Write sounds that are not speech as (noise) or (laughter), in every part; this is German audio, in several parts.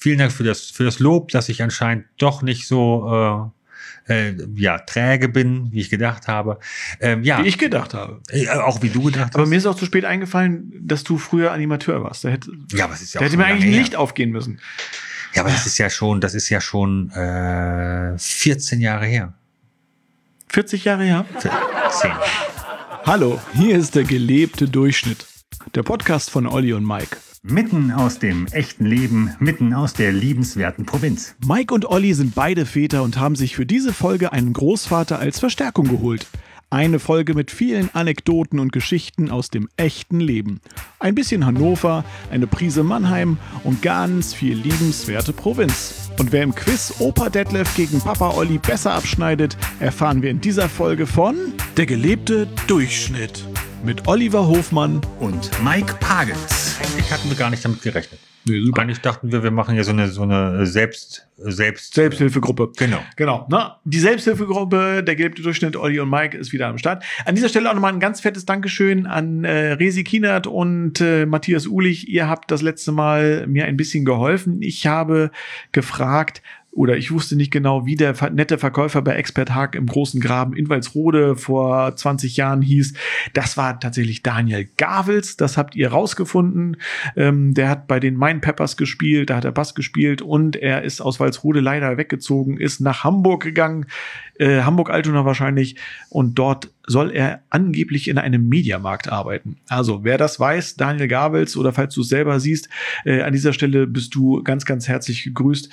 Vielen Dank für das, für das Lob, dass ich anscheinend doch nicht so äh, äh, ja, träge bin, wie ich gedacht habe. Ähm, ja, Wie ich gedacht habe. äh, auch wie du gedacht Aber hast. mir ist auch zu spät eingefallen, dass du früher Animateur warst. Da hätte, ja, aber es ist ja da hätte mir eigentlich ein. Licht aufgehen müssen. Ja, aber das ist ja schon, das ist ja schon äh, 14 Jahre her. 40 Jahre her. 10. Hallo, hier ist der gelebte Durchschnitt. Der Podcast von Olli und Mike. Mitten aus dem echten Leben, mitten aus der liebenswerten Provinz. Mike und Olli sind beide Väter und haben sich für diese Folge einen Großvater als Verstärkung geholt. Eine Folge mit vielen Anekdoten und Geschichten aus dem echten Leben. Ein bisschen Hannover, eine Prise Mannheim und ganz viel liebenswerte Provinz. Und wer im Quiz Opa Detlef gegen Papa Olli besser abschneidet, erfahren wir in dieser Folge von Der gelebte Durchschnitt mit Oliver Hofmann. Und Mike Pagels. Eigentlich hatten wir gar nicht damit gerechnet. Nee, super. Eigentlich dachten wir, wir machen ja so eine, so eine Selbst, Selbst, Selbsthilfegruppe. Genau. Genau. Ne? Die Selbsthilfegruppe, der gelebte Durchschnitt, Olli und Mike ist wieder am Start. An dieser Stelle auch nochmal ein ganz fettes Dankeschön an äh, Resi Kienert und äh, Matthias Ulich. Ihr habt das letzte Mal mir ein bisschen geholfen. Ich habe gefragt, oder ich wusste nicht genau, wie der nette Verkäufer bei Expert Haag im Großen Graben in Walsrode vor 20 Jahren hieß. Das war tatsächlich Daniel Gavels. Das habt ihr rausgefunden. Ähm, der hat bei den Mine Peppers gespielt, da hat er Bass gespielt und er ist aus Walsrode leider weggezogen, ist nach Hamburg gegangen, äh, Hamburg-Altona wahrscheinlich, und dort soll er angeblich in einem Mediamarkt arbeiten. Also, wer das weiß, Daniel Gavels oder falls du es selber siehst, äh, an dieser Stelle bist du ganz, ganz herzlich gegrüßt.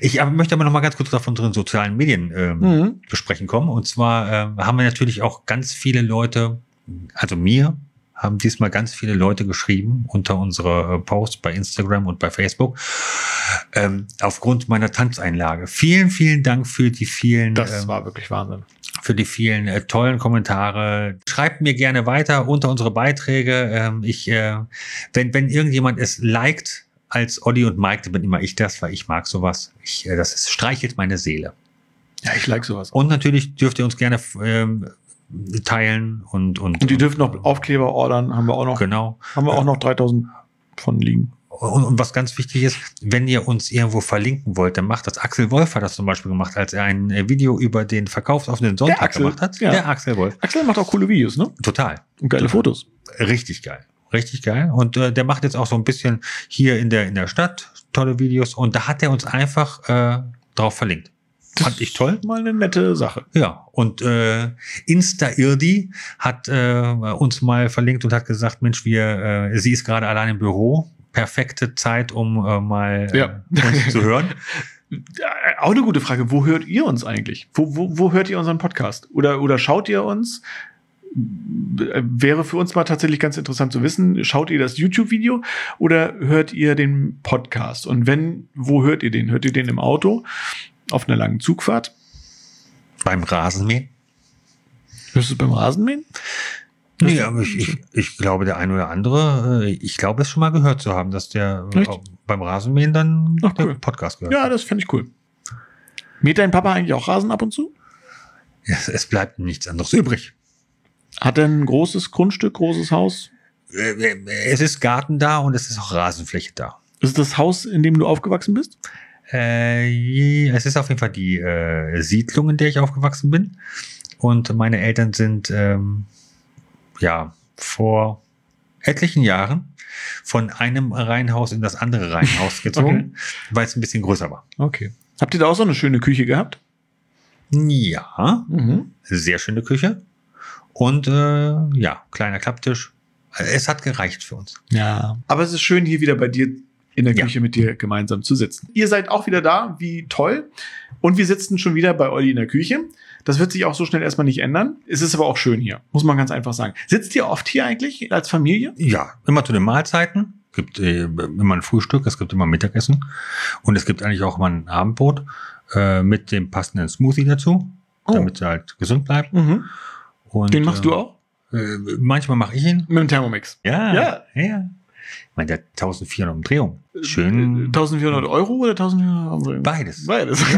Ich aber möchte aber noch mal ganz kurz auf unseren sozialen Medien ähm, Mhm. besprechen kommen. Und zwar ähm, haben wir natürlich auch ganz viele Leute, also mir haben diesmal ganz viele Leute geschrieben unter unsere äh, Posts bei Instagram und bei Facebook ähm, aufgrund meiner Tanzeinlage. Vielen, vielen Dank für die vielen, Das ähm, war wirklich Wahnsinn. für die vielen äh, tollen Kommentare. Schreibt mir gerne weiter unter unsere Beiträge. Ähm, ich, äh, wenn, wenn irgendjemand es liked als Olli und Mike, dann bin immer ich das, weil ich mag sowas. Ich, äh, das ist, streichelt meine Seele. Ja, ich like sowas. Und natürlich dürft ihr uns gerne ähm, teilen und und Und die dürfen noch Aufkleber ordern, haben wir auch noch, genau. haben wir auch noch 3000 von liegen. Und, und was ganz wichtig ist, wenn ihr uns irgendwo verlinken wollt, dann macht das. Axel Wolf hat das zum Beispiel gemacht, als er ein äh, Video über den verkaufsoffenen Sonntag gemacht hat. ja. Der Axel Wolf. Axel macht auch coole Videos, ne? Total. Und geile Fotos. Richtig geil. Richtig geil. Und äh, der macht jetzt auch so ein bisschen hier in der, in der Stadt tolle Videos. Und da hat er uns einfach äh, drauf verlinkt. Fand ich toll. Mal eine nette Sache. Ja, und äh, Insta-Irdi hat äh, uns mal verlinkt und hat gesagt, Mensch, wir, äh, sie ist gerade allein im Büro. Perfekte Zeit, um äh, mal äh, Ja. uns zu hören. (laughs) Äh, Auch eine gute Frage. Wo hört ihr uns eigentlich? Wo, wo, wo hört ihr unseren Podcast? Oder, oder schaut ihr uns? Wäre für uns mal tatsächlich ganz interessant zu wissen. Schaut ihr das YouTube-Video oder hört ihr den Podcast? Und wenn, wo hört ihr den? Hört ihr den im Auto? Auf einer langen Zugfahrt? Beim Rasenmähen. Hörst du es beim Rasenmähen? Nee, aber ich, ich, ich glaube, der eine oder andere, äh, ich glaube es schon mal gehört zu haben, dass der äh, Echt? beim Rasenmähen dann Ach, der cool. Podcast gehört. Ja, das fände ich cool. Mäht dein Papa eigentlich auch Rasen ab und zu? Es, es bleibt nichts anderes übrig. Hat er ein großes Grundstück, großes Haus? Es ist Garten da und es ist auch Rasenfläche da. Ist es das Haus, in dem du aufgewachsen bist? Äh, es ist auf jeden Fall die äh, Siedlung, in der ich aufgewachsen bin. Und meine Eltern sind ähm, ja vor etlichen Jahren von einem Reihenhaus in das andere Reihenhaus (laughs) gezogen, weil es ein bisschen größer war. Okay. Habt ihr da auch so eine schöne Küche gehabt? Ja, Mhm. sehr schöne Küche. Und äh, ja, kleiner Klapptisch. Es hat gereicht für uns. Ja. Aber es ist schön, hier wieder bei dir in der Ja. Küche mit dir gemeinsam zu sitzen. Ihr seid auch wieder da, wie toll. Und wir sitzen schon wieder bei Olli in der Küche. Das wird sich auch so schnell erstmal nicht ändern. Es ist aber auch schön hier, muss man ganz einfach sagen. Sitzt ihr oft hier eigentlich als Familie? Ja, immer zu den Mahlzeiten. Es gibt äh, immer ein Frühstück, es gibt immer Mittagessen und es gibt eigentlich auch immer ein Abendbrot äh, mit dem passenden Smoothie dazu, Oh. damit er halt gesund bleibt. Mhm. Und, Den machst äh, du auch? Äh, manchmal mache ich ihn. Mit dem Thermomix. Ja, Ja. ja. Ich meine, der hat 1400 Umdrehungen. Schön. 1400 Euro oder 1400 Euro? Beides. Beides. (laughs)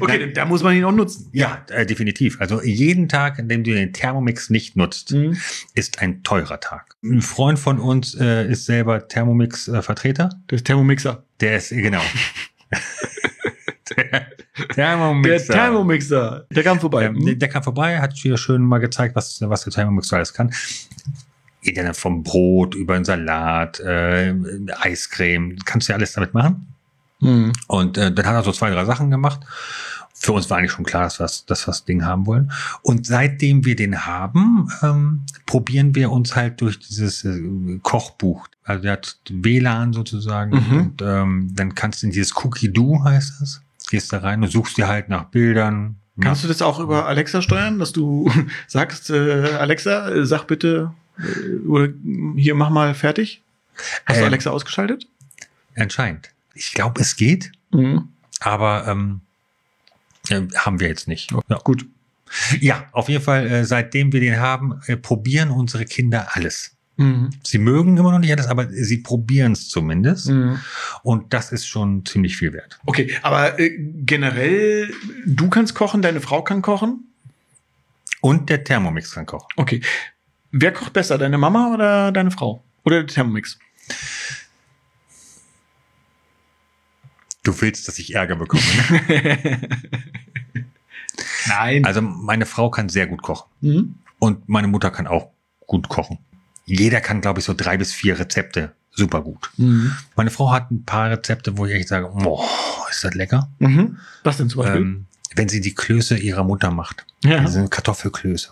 Okay, Nein. da muss man ihn auch nutzen. Ja, äh, definitiv. Also jeden Tag, in dem du den Thermomix nicht nutzt, Mhm. ist ein teurer Tag. Ein Freund von uns äh, ist selber Thermomix-Vertreter. Das Thermomixer. Der ist, genau. (laughs) der Der Thermomixer. Thermomixer. Der kam vorbei. Ähm, der, der kam vorbei, hat hier schön mal gezeigt, was, was der Thermomix so alles kann. Geht ja dann vom Brot über den Salat, äh, Eiscreme, kannst du ja alles damit machen. Mhm. Und äh, dann hat er so zwei, drei Sachen gemacht. Für uns war eigentlich schon klar, dass wir das, dass wir das Ding haben wollen. Und seitdem wir den haben, ähm, probieren wir uns halt durch dieses äh, Kochbuch. Also der hat WLAN sozusagen. Mhm. Und ähm, dann kannst du in dieses Cookie-Do heißt es. Gehst da rein und suchst dir halt nach Bildern. Kannst du das auch über Alexa steuern, dass du (laughs) sagst, äh, Alexa, äh, sag bitte, äh, oder hier mach mal fertig? Hast du Ähm, Alexa ausgeschaltet? Anscheinend. Ich glaube, es geht, Mhm. aber ähm, äh, haben wir jetzt nicht. Ja. Gut. ja, auf jeden Fall, äh, seitdem wir den haben, äh, probieren unsere Kinder alles. Mhm. Sie mögen immer noch nicht alles, aber sie probieren es zumindest. Mhm. Und das ist schon ziemlich viel wert. Okay, aber äh, generell, du kannst kochen, deine Frau kann kochen. Und der Thermomix kann kochen. Okay. Wer kocht besser, deine Mama oder deine Frau? Oder der Thermomix? Du willst, dass ich Ärger bekomme. (laughs) Nein. also meine Frau kann sehr gut kochen. Mhm. Und meine Mutter kann auch gut kochen. Jeder kann, glaube ich, so drei bis vier Rezepte super gut. Mhm. Meine Frau hat ein paar Rezepte, wo ich echt sage, boah, ist das lecker. Mhm. Was denn zum Beispiel? Ähm, wenn sie die Klöße ihrer Mutter macht. ja. Das sind Kartoffelklöße.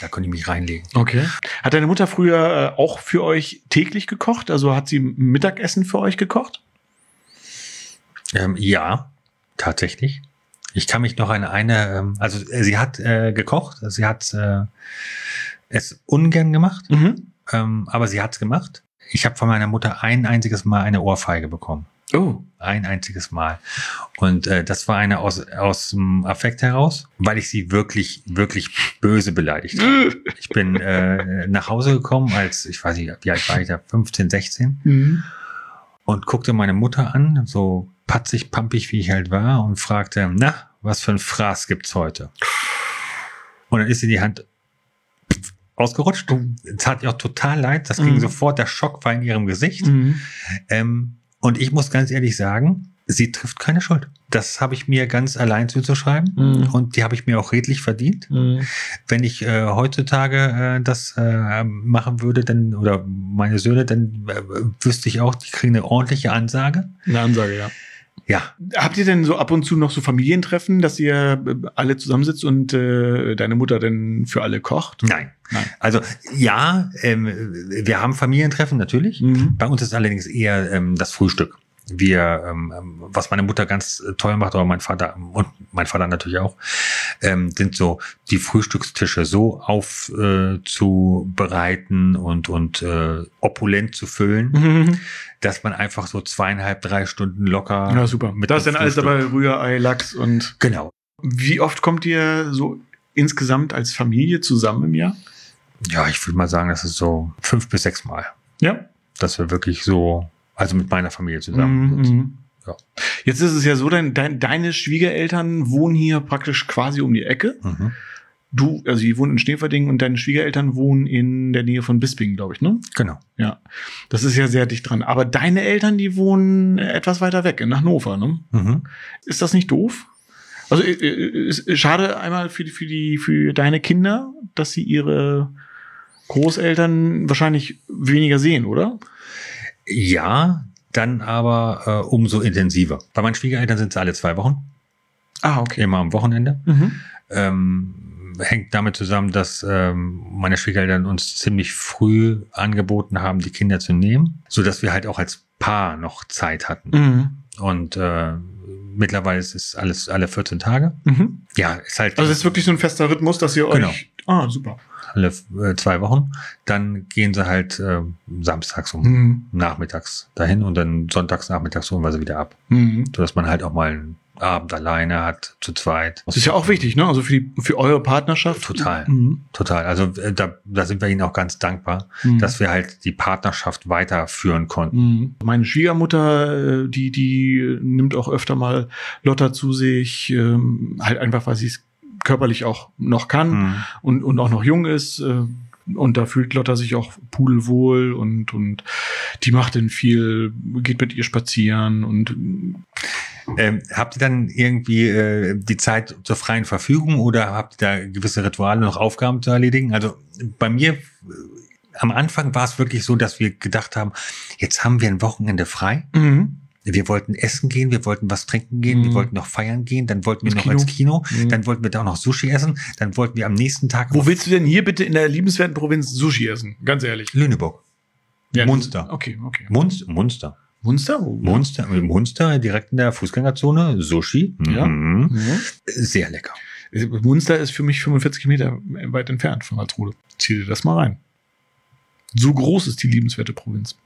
Da könnte ich mich reinlegen. Okay. Hat deine Mutter früher äh, auch für euch täglich gekocht? Also hat sie Mittagessen für euch gekocht? Ähm, ja, tatsächlich. Ich kann mich noch an eine, ähm, also äh, sie hat äh, gekocht, sie hat äh, es ungern gemacht, Mhm. ähm, aber sie hat's gemacht. Ich habe von meiner Mutter ein einziges Mal eine Ohrfeige bekommen. Oh. Ein einziges Mal. Und äh, das war eine aus, aus dem Affekt heraus, weil ich sie wirklich, wirklich böse beleidigt habe. (laughs) Ich bin äh, nach Hause gekommen, als, ich weiß nicht, wie alt war ich da, 15, 16, Mhm. und guckte meine Mutter an, so patzig, pampig, wie ich halt war, und fragte, na, was für ein Fraß gibt's heute? Und dann ist ihr die Hand ausgerutscht. Tat ihr auch total leid. Das ging Mhm. sofort, der Schock war in ihrem Gesicht. Mhm. Ähm, und ich muss ganz ehrlich sagen, sie trifft keine Schuld. Das habe ich mir ganz allein zuzuschreiben. Mhm. Und die habe ich mir auch redlich verdient. Mhm. Wenn ich äh, heutzutage äh, das äh, machen würde, dann, oder meine Söhne, dann äh, wüsste ich auch, die kriegen eine ordentliche Ansage. Eine Ansage, ja. Ja, Habt ihr denn so ab und zu noch so Familientreffen, dass ihr äh, alle zusammensitzt und äh, deine Mutter denn für alle kocht? nein. Nein. Also ja, ähm, wir haben Familientreffen natürlich. Mhm. Bei uns ist allerdings eher ähm, das Frühstück. Wir, ähm, ähm, was meine Mutter ganz äh, toll macht, aber mein Vater (laughs) und mein Vater natürlich auch, ähm, sind so die Frühstückstische so aufzubereiten äh, und und äh, opulent zu füllen, Mhm. dass man einfach so zweieinhalb, drei Stunden locker. Ja, super. Mit da ist dann alles dabei, Rührei, Lachs und Genau. wie oft kommt ihr so insgesamt als Familie zusammen im Jahr? Ja, ich würde mal sagen, das ist so fünf bis sechs Mal, Ja. dass wir wirklich so, also mit meiner Familie zusammen Mhm, mhm. Ja. Jetzt ist es ja so, dein, dein, deine Schwiegereltern wohnen hier praktisch quasi um die Ecke. Mhm. Du, also die wohnen in Schneverding und deine Schwiegereltern wohnen in der Nähe von Bisping, glaube ich, ne? Genau. Ja. Das ist ja sehr dicht dran. Aber deine Eltern, die wohnen etwas weiter weg, in Hannover, ne? Mhm. Ist das nicht doof? Also äh, äh, ist schade einmal für die, für die, für deine Kinder, dass sie ihre Großeltern wahrscheinlich weniger sehen, oder? Ja, dann aber äh, umso intensiver. Bei meinen Schwiegereltern sind es alle zwei Wochen, Ah, okay. immer am Wochenende. Mhm. Ähm, hängt damit zusammen, dass ähm, meine Schwiegereltern uns ziemlich früh angeboten haben, die Kinder zu nehmen, so dass wir halt auch als Paar noch Zeit hatten. Mhm. Und äh, mittlerweile ist es alles alle 14 Tage. Mhm. Ja, ist halt Also es ist wirklich so ein fester Rhythmus, dass ihr Genau. euch. Ah, super. alle äh, zwei Wochen. Dann gehen sie halt äh, samstags um Mhm. nachmittags dahin und dann sonntags nachmittags holen wir sie wieder ab. Mhm. sodass man halt auch mal Abend alleine hat, zu zweit. Das ist ja auch wichtig, ne? Also für, die, für eure Partnerschaft. Total. Mhm. Total. Also äh, da, da sind wir ihnen auch ganz dankbar, Mhm. dass wir halt die Partnerschaft weiterführen konnten. Mhm. Meine Schwiegermutter, äh, die, die nimmt auch öfter mal Lotta zu sich, ähm, halt einfach, weil sie es körperlich auch noch kann Mhm. und, und auch noch jung ist. Äh, und da fühlt Lotta sich auch pudelwohl und, und die macht dann viel, geht mit ihr spazieren und Ähm, habt ihr dann irgendwie äh, die Zeit zur freien Verfügung oder habt ihr da gewisse Rituale noch Aufgaben zu erledigen? Also bei mir äh, am Anfang war es wirklich so, dass wir gedacht haben, jetzt haben wir ein Wochenende frei. mhm. Wir wollten essen gehen, wir wollten was trinken gehen, wir Mhm. wollten noch feiern gehen, dann wollten wir Ins noch ins Kino, Mhm. dann wollten wir da auch noch Sushi essen, dann wollten wir am nächsten Tag Wo willst du denn hier bitte in der liebenswerten Provinz Sushi essen? Ganz ehrlich. Lüneburg. Ja, Munster. Okay, okay. Munster, Munster. Munster? Wo? Munster, Munster, direkt in der Fußgängerzone, Sushi. Ja. Mhm. Mhm. Sehr lecker. Munster ist für mich 45 Kilometer weit entfernt von Walsrode. Zieh dir das mal rein. So groß ist die liebenswerte Provinz.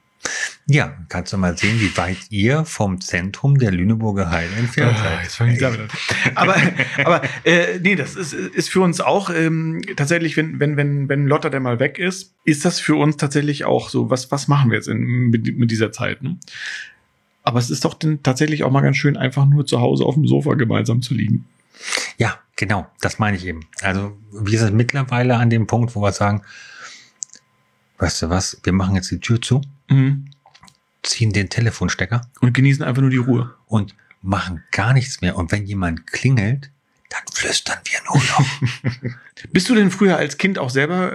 Ja, kannst du mal sehen, wie weit ihr vom Zentrum der Lüneburger Heide entfernt Ah, seid. jetzt fange ich damit an. Aber, (laughs) aber äh, nee, das ist, ist für uns auch ähm, tatsächlich, wenn, wenn, wenn, wenn Lotta dann mal weg ist, ist das für uns tatsächlich auch so, was, was machen wir jetzt in, mit, mit dieser Zeit? Ne? Aber es ist doch dann tatsächlich auch mal ganz schön, einfach nur zu Hause auf dem Sofa gemeinsam zu liegen. Ja, genau, das meine ich eben. Also wir sind mittlerweile an dem Punkt, wo wir sagen, weißt du was, wir machen jetzt die Tür zu, Mhm. Ziehen den Telefonstecker Und genießen einfach nur die Ruhe. und machen gar nichts mehr. Und wenn jemand klingelt, dann flüstern wir nur noch. (laughs) Bist du denn früher als Kind auch selber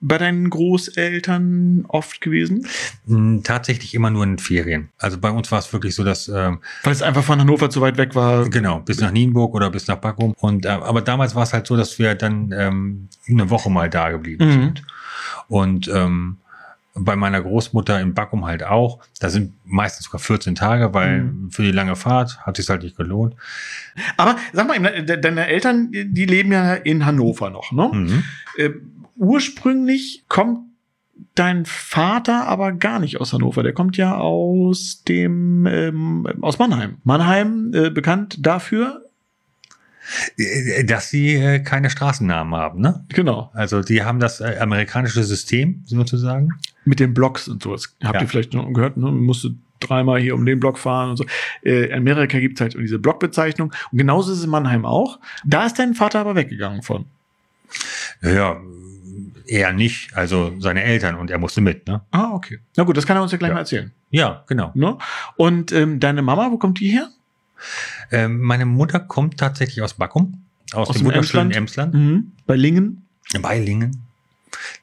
bei deinen Großeltern oft gewesen? Hm, Tatsächlich immer nur in Ferien. Also bei uns war es wirklich so, dass ähm, Weil es einfach von Hannover zu weit weg war. Genau, bis nach Nienburg oder bis nach Backrum. Und äh, aber damals war es halt so, dass wir dann ähm, eine Woche mal da geblieben Mhm. sind. Und ähm, bei meiner Großmutter in Backrum halt auch. Da sind meistens sogar 14 Tage, weil Mhm. für die lange Fahrt hat sich halt nicht gelohnt. Aber sag mal, deine Eltern, die leben ja in Hannover noch, ne? Mhm. Äh, ursprünglich kommt dein Vater aber gar nicht aus Hannover. Der kommt ja aus dem ähm, aus Mannheim. Mannheim äh, bekannt dafür. Äh, Dass sie äh, keine Straßennamen haben, ne? Genau. Also die haben das äh, amerikanische System sozusagen. Mit den Blocks und sowas. Habt Ja. ihr vielleicht noch gehört, ne? Man musste dreimal hier um den Block fahren und so. Äh, in Amerika gibt's halt diese Blockbezeichnung. Und genauso ist es in Mannheim auch. Da ist dein Vater aber weggegangen von. Ja, eher nicht. Also seine Eltern und er musste mit, ne? Ah, okay. Na gut, das kann er uns ja gleich Ja. mal erzählen. Ja, genau. Ne? Und ähm, deine Mama, wo kommt die her? Ähm, meine Mutter kommt tatsächlich aus Backrum, aus, Aus dem dem wunderschönen Emsland? Emsland. Mhm. Bei Lingen. bei Lingen,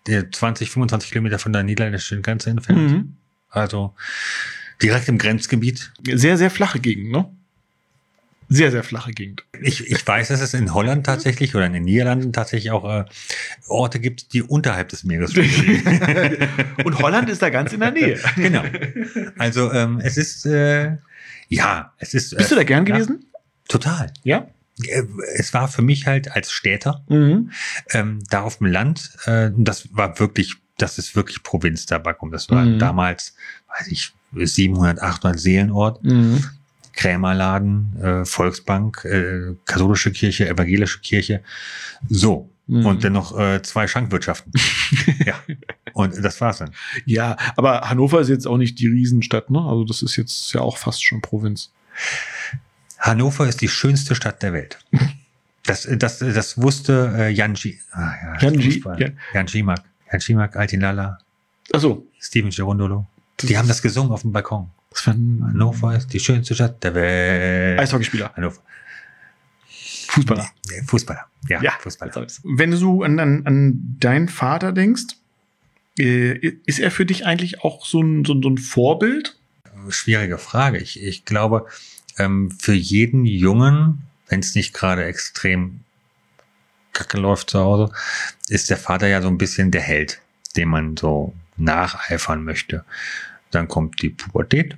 der 20, 25 Kilometer von der niederländischen Grenze entfernt. Mhm. Also direkt im Grenzgebiet. Sehr, sehr flache Gegend, ne? Sehr, sehr flache Gegend. Ich, ich weiß, dass es in Holland tatsächlich oder in den Niederlanden tatsächlich auch äh, Orte gibt, die unterhalb des Meeres liegen. (laughs) Und Holland ist da ganz in der Nähe. genau. Also ähm, es ist, äh, ja, es ist. Bist du da gern ja, gewesen? Total. Ja. Äh, Es war für mich halt als Städter Mhm. ähm, da auf dem Land, äh, das war wirklich, das ist wirklich Provinz da Backrum. Das war Mhm. damals, weiß ich, 700, 800 Seelenort, Mhm. Krämerladen, äh, Volksbank, äh, katholische Kirche, evangelische Kirche, so. Mhm. Und dann noch äh, zwei Schankwirtschaften. (laughs) ja. Und das war's dann. Ja, aber Hannover ist jetzt auch nicht die Riesenstadt, ne? Also das ist jetzt ja auch fast schon Provinz. Hannover ist die schönste Stadt der Welt. (laughs) Das, das, das wusste äh, Jan G. Ah, ja, Jan G- ja. Jan Gimak. Jan Altin Lala, Achso. Steven Girondolo. Das Die haben das gesungen auf dem Balkon. Das ein Hannover ist die schönste Stadt der Welt. Eishockeyspieler. Hannover. Fußballer. Fußballer. Ja, Ja, Fußballer. Wenn du so an, an, an deinen Vater denkst, ist er für dich eigentlich auch so ein, so ein, so ein Vorbild? Schwierige Frage. Ich, ich glaube, ähm, für jeden Jungen, wenn es nicht gerade extrem kacke läuft zu Hause, ist der Vater ja so ein bisschen der Held, dem man so nacheifern möchte. Dann kommt die Pubertät.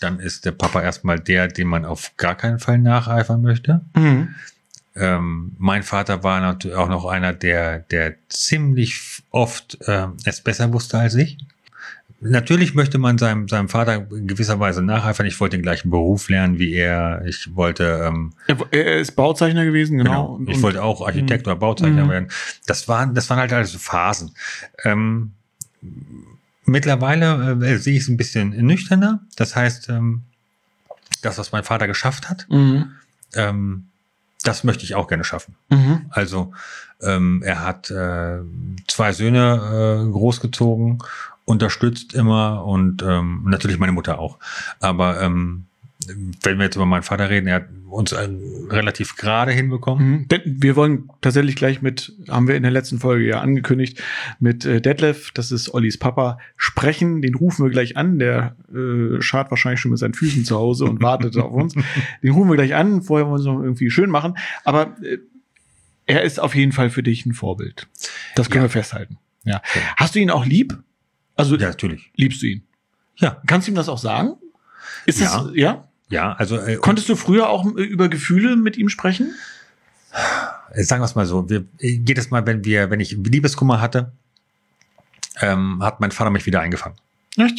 Dann ist der Papa erstmal der, dem man auf gar keinen Fall nacheifern möchte. Mhm. Ähm, mein Vater war natürlich auch noch einer, der, der ziemlich oft ähm, es besser wusste als ich. Natürlich möchte man seinem, seinem Vater in gewisser Weise nacheifern. Ich wollte den gleichen Beruf lernen wie er. Ich wollte, ähm, Er, ist Bauzeichner gewesen, genau. genau, ich wollte auch Architekt oder Bauzeichner Mhm. werden. Das waren, das waren halt alles so Phasen. Ähm, mittlerweile äh, sehe ich es ein bisschen nüchterner. Das heißt, ähm, das, was mein Vater geschafft hat, Mhm. ähm, das möchte ich auch gerne schaffen. Mhm. Also ähm, er hat äh, zwei Söhne äh, großgezogen, unterstützt immer und ähm, natürlich meine Mutter auch. Aber ähm, wenn wir jetzt über meinen Vater reden, er hat uns äh, relativ gerade hinbekommen. Mhm. Wir wollen tatsächlich gleich mit, haben wir in der letzten Folge ja angekündigt, mit äh, Detlef, das ist Ollis Papa, sprechen. Den rufen wir gleich an. Der äh, schart wahrscheinlich schon mit seinen Füßen zu Hause und wartet auf uns. (laughs) Den rufen wir gleich an. Vorher wollen wir uns noch irgendwie schön machen. Aber äh, er ist auf jeden Fall für dich ein Vorbild. Das können Ja. wir festhalten. Ja. Ja. Hast du ihn auch lieb? Also Ja, natürlich. liebst du ihn? Ja, Kannst du ihm das auch sagen? Ist Ja. das, ja? Ja, also äh, Konntest du früher auch äh, über Gefühle mit ihm sprechen? äh, sagen wir es mal so, wir, äh, jedes Mal, wenn wir, wenn ich Liebeskummer hatte, ähm, hat mein Vater mich wieder eingefangen. Echt?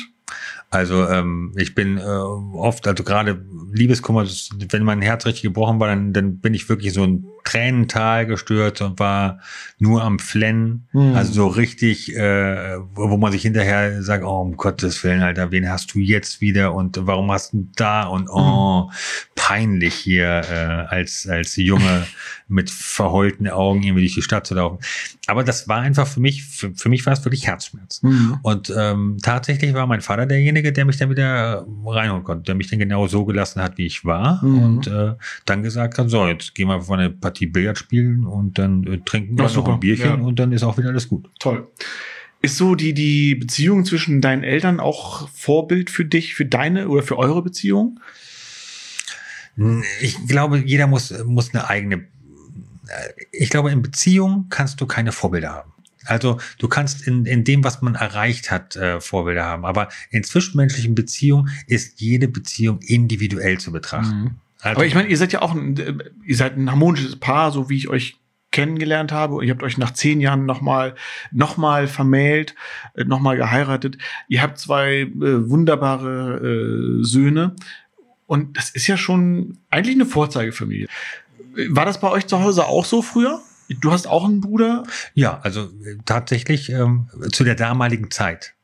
Also ähm, ich bin äh, oft, also gerade Liebeskummer, wenn mein Herz richtig gebrochen war, dann, dann bin ich wirklich so ein Tränental gestürzt und war nur am Flennen. Mhm. Also so richtig, äh, wo man sich hinterher sagt, oh um Gottes Willen, Alter, wen hast du jetzt wieder und warum hast du da und oh, peinlich hier äh, als, als Junge (laughs) mit verheulten Augen irgendwie durch die Stadt zu laufen. Aber das war einfach für mich, für, für mich war es wirklich Herzschmerz. Mhm. Und ähm, tatsächlich war mein Vater derjenige, der mich dann wieder reinholen konnte, der mich dann genau so gelassen hat, wie ich war. Mhm. Und äh, dann gesagt hat, so, jetzt gehen wir einfach eine Partie Billard spielen und dann äh, trinken wir Ja, noch super. ein Bierchen Ja. und dann ist auch wieder alles gut. Toll. Ist so die, die Beziehung zwischen deinen Eltern auch Vorbild für dich, für deine oder für eure Beziehung? Ich glaube, jeder muss, muss eine eigene. äh, Ich glaube, in Beziehung kannst du keine Vorbilder haben. Also du kannst in, in dem, was man erreicht hat, äh, Vorbilder haben. Aber in zwischenmenschlichen Beziehungen ist jede Beziehung individuell zu betrachten. Also, Aber ich meine, ihr seid ja auch ein, äh, ihr seid ein harmonisches Paar, so wie ich euch kennengelernt habe. Und ihr habt euch nach zehn Jahren nochmal noch mal vermählt, äh, nochmal geheiratet. Ihr habt zwei äh, wunderbare äh, Söhne. Und das ist ja schon eigentlich eine Vorzeigefamilie. War das bei euch zu Hause auch so früher? Du hast auch einen Bruder? Ja, also äh, tatsächlich ähm, zu der damaligen Zeit.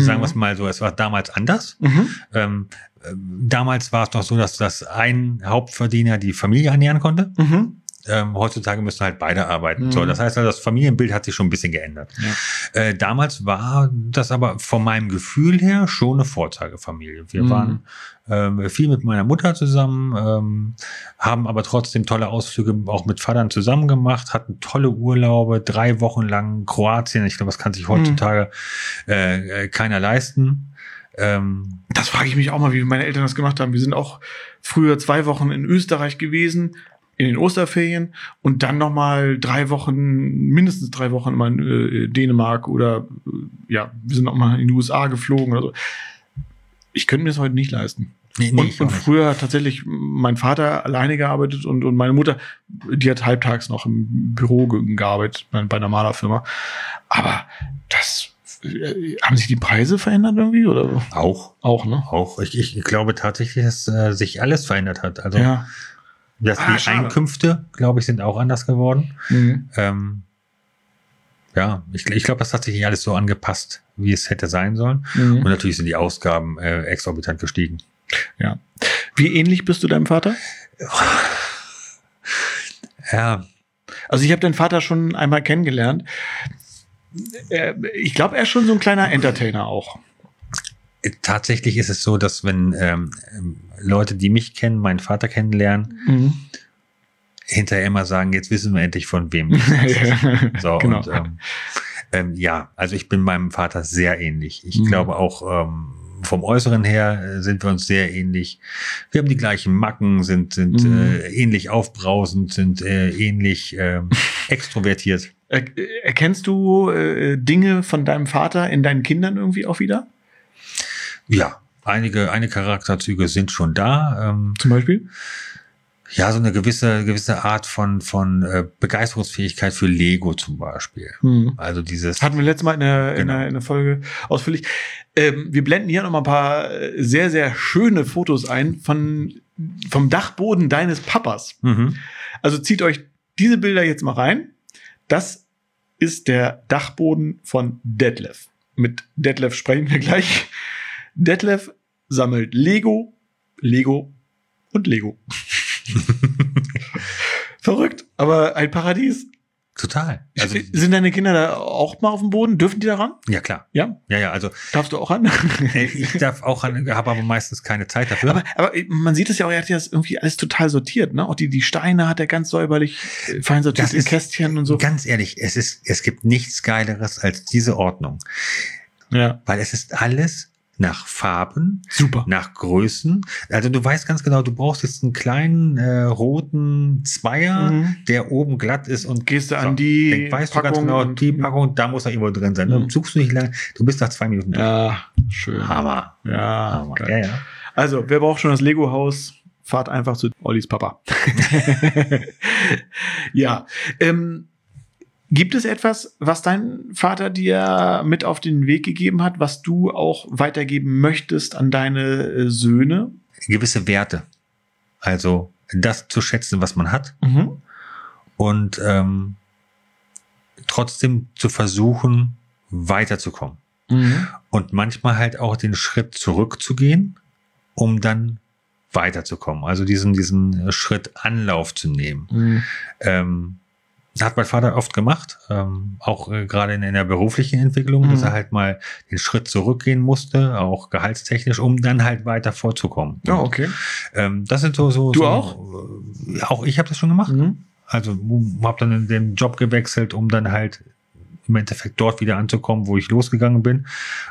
Sagen wir es mal so, es war damals anders. Mhm. Ähm, ähm, damals war es noch so, dass das ein Hauptverdiener die Familie ernähren konnte. Mhm. Ähm, heutzutage müssen halt beide arbeiten. Mhm. So, das heißt, also, das Familienbild hat sich schon ein bisschen geändert. Äh, damals war das aber von meinem Gefühl her schon eine Vorzeigefamilie. Wir Mhm. waren ähm, viel mit meiner Mutter zusammen, ähm, haben aber trotzdem tolle Ausflüge auch mit Vatern zusammen gemacht, hatten tolle Urlaube, drei Wochen lang Kroatien. Ich glaube, das kann sich heutzutage äh, äh, keiner leisten. Ähm, Das frage ich mich auch mal, wie meine Eltern das gemacht haben. Wir sind auch früher zwei Wochen in Österreich gewesen, in den Osterferien und dann noch mal drei Wochen, mindestens drei Wochen immer in äh, Dänemark oder äh, ja, wir sind auch mal in die USA geflogen oder so. Ich könnte mir das heute nicht leisten. nee, nee, und und früher hat tatsächlich mein Vater alleine gearbeitet und, und meine Mutter, die hat halbtags noch im Büro ge- gearbeitet bei, bei einer Malerfirma. Aber das äh, haben sich die Preise verändert irgendwie oder auch. auch, ne? Auch. Ich, ich glaube tatsächlich, dass äh, sich alles verändert hat. Also, Ja. Dass Ah, die schade. Einkünfte, glaube ich, sind auch anders geworden. Mhm. Ähm, ja, ich, ich glaube, das hat sich nicht alles so angepasst, wie es hätte sein sollen. Und Mhm. natürlich sind die Ausgaben äh, exorbitant gestiegen. Ja. Wie ähnlich bist du deinem Vater? Ja, Also ich habe deinen Vater schon einmal kennengelernt. Er, ich glaube, er ist schon so ein kleiner Entertainer auch. äh, tatsächlich ist es so, dass wenn ähm, Leute, die mich kennen, meinen Vater kennenlernen, Mhm. hinterher immer sagen, jetzt wissen wir endlich von wem. (laughs) So, genau. und ähm, ähm, ja, also ich bin meinem Vater sehr ähnlich. Ich Mhm. glaube auch ähm, vom Äußeren her äh, sind wir uns sehr ähnlich. Wir haben die gleichen Macken, sind, sind Mhm. äh, ähnlich aufbrausend, sind äh, ähnlich ähm, (laughs) extrovertiert. Er, erkennst du äh, Dinge von deinem Vater in deinen Kindern irgendwie auch wieder? Ja, einige, einige Charakterzüge sind schon da. Ähm, Zum Beispiel? ja, so eine gewisse, gewisse Art von, von äh, Begeisterungsfähigkeit für Lego zum Beispiel. Hm. Also dieses. Hatten wir letztes Mal in der, in Genau. der, in der Folge ausführlich. Ähm, wir blenden hier noch mal ein paar äh, sehr, sehr schöne Fotos ein von, vom Dachboden deines Papas. Mhm. Also zieht euch diese Bilder jetzt mal rein. Das ist der Dachboden von Detlef. Mit Detlef sprechen wir gleich. Detlef sammelt Lego, Lego und Lego. (laughs) Verrückt, aber ein Paradies. Total. Also, Sind deine Kinder da auch mal auf dem Boden? Dürfen die da ran? ja, klar. Ja? Ja, ja, also Darfst du auch ran? (laughs) ich darf auch, habe aber meistens keine Zeit dafür. aber, aber man sieht es ja auch, er hat ja irgendwie alles total sortiert, ne? Auch die, die Steine hat er ganz säuberlich fein sortiert Das in ist- Kästchen und so. Ganz ehrlich, es ist, es gibt nichts Geileres als diese Ordnung. Ja. Weil es ist alles nach Farben, Super. nach Größen. Also du weißt ganz genau, du brauchst jetzt einen kleinen äh, roten Zweier, Mhm. der oben glatt ist und Gehst du an die weißt du ganz Packung genau, die Packung, da muss er irgendwo drin sein. Mhm. Dann suchst du nicht lange, du bist nach zwei Minuten durch. Ja, schön. Hammer. Ja, Hammer. Ja, ja. Also, wer braucht schon das Lego-Haus? Fahrt einfach zu Ollis Papa. (laughs) ja. Ähm, gibt es etwas, was dein Vater dir mit auf den Weg gegeben hat, was du auch weitergeben möchtest an deine äh, Söhne? Gewisse Werte. Also das zu schätzen, was man hat Mhm. und ähm, trotzdem zu versuchen, weiterzukommen. Mhm. Und manchmal halt auch den Schritt zurückzugehen, um dann weiterzukommen. Also diesen, diesen Schritt Anlauf zu nehmen. Mhm. Ähm, hat mein Vater oft gemacht, ähm, auch äh, gerade in, in der beruflichen Entwicklung, dass Mhm. er halt mal den Schritt zurückgehen musste, auch gehaltstechnisch, um dann halt weiter vorzukommen. Ja, Und, okay. ähm, das sind so, so Du so, auch? Äh, auch ich habe das schon gemacht. Mhm. Also habe dann den Job gewechselt, um dann halt im Endeffekt dort wieder anzukommen, wo ich losgegangen bin,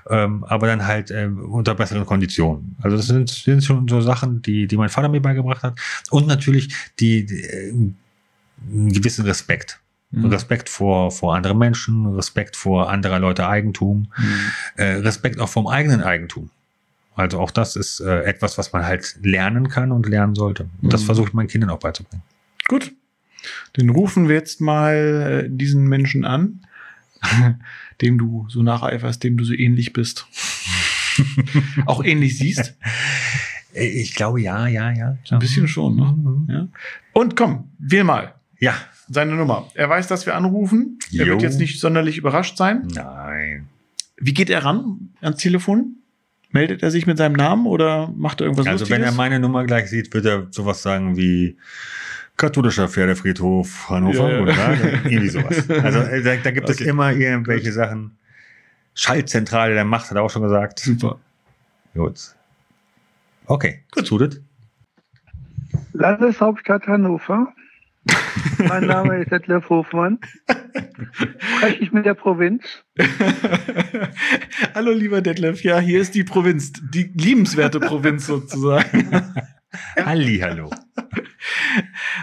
ähm, aber dann halt äh, unter besseren Konditionen. Also das sind, sind schon so Sachen, die, die mein Vater mir beigebracht hat. Und natürlich die, die äh, einen gewissen Respekt. Mhm. Respekt vor, vor anderen Menschen, Respekt vor anderer Leute Eigentum, Mhm. äh, Respekt auch vom eigenen Eigentum. Also auch das ist äh, etwas, was man halt lernen kann und lernen sollte. Und das Mhm. versuche ich meinen Kindern auch beizubringen. Gut. Dann rufen wir jetzt mal äh, diesen Menschen an, (laughs) dem du so nacheiferst, dem du so ähnlich bist. (laughs) Auch ähnlich siehst. Ich glaube, ja, ja, ja. Ein bisschen schon, ne? Mhm. Ja. Und komm, wähl mal Ja. seine Nummer. Er weiß, dass wir anrufen. Er Jo. wird jetzt nicht sonderlich überrascht sein. Nein. Wie geht er ran ans Telefon? Meldet er sich mit seinem Namen oder macht er irgendwas Also wenn Lustiges? er meine Nummer gleich sieht, wird er sowas sagen wie katholischer Pferdefriedhof Hannover Ja, ja. oder irgendwie sowas. (laughs) Also äh, da, da gibt es Okay. immer irgendwelche Sachen. Schaltzentrale der Macht hat er auch schon gesagt. Super. Gut. Okay, gut. Judith. Landeshauptstadt Hannover. (laughs) mein Name ist Detlef Hofmann. Spreche ich mit der Provinz? (laughs) Hallo, lieber Detlef. Ja, hier ist die Provinz, die liebenswerte Provinz sozusagen. (laughs) Halli, hallo.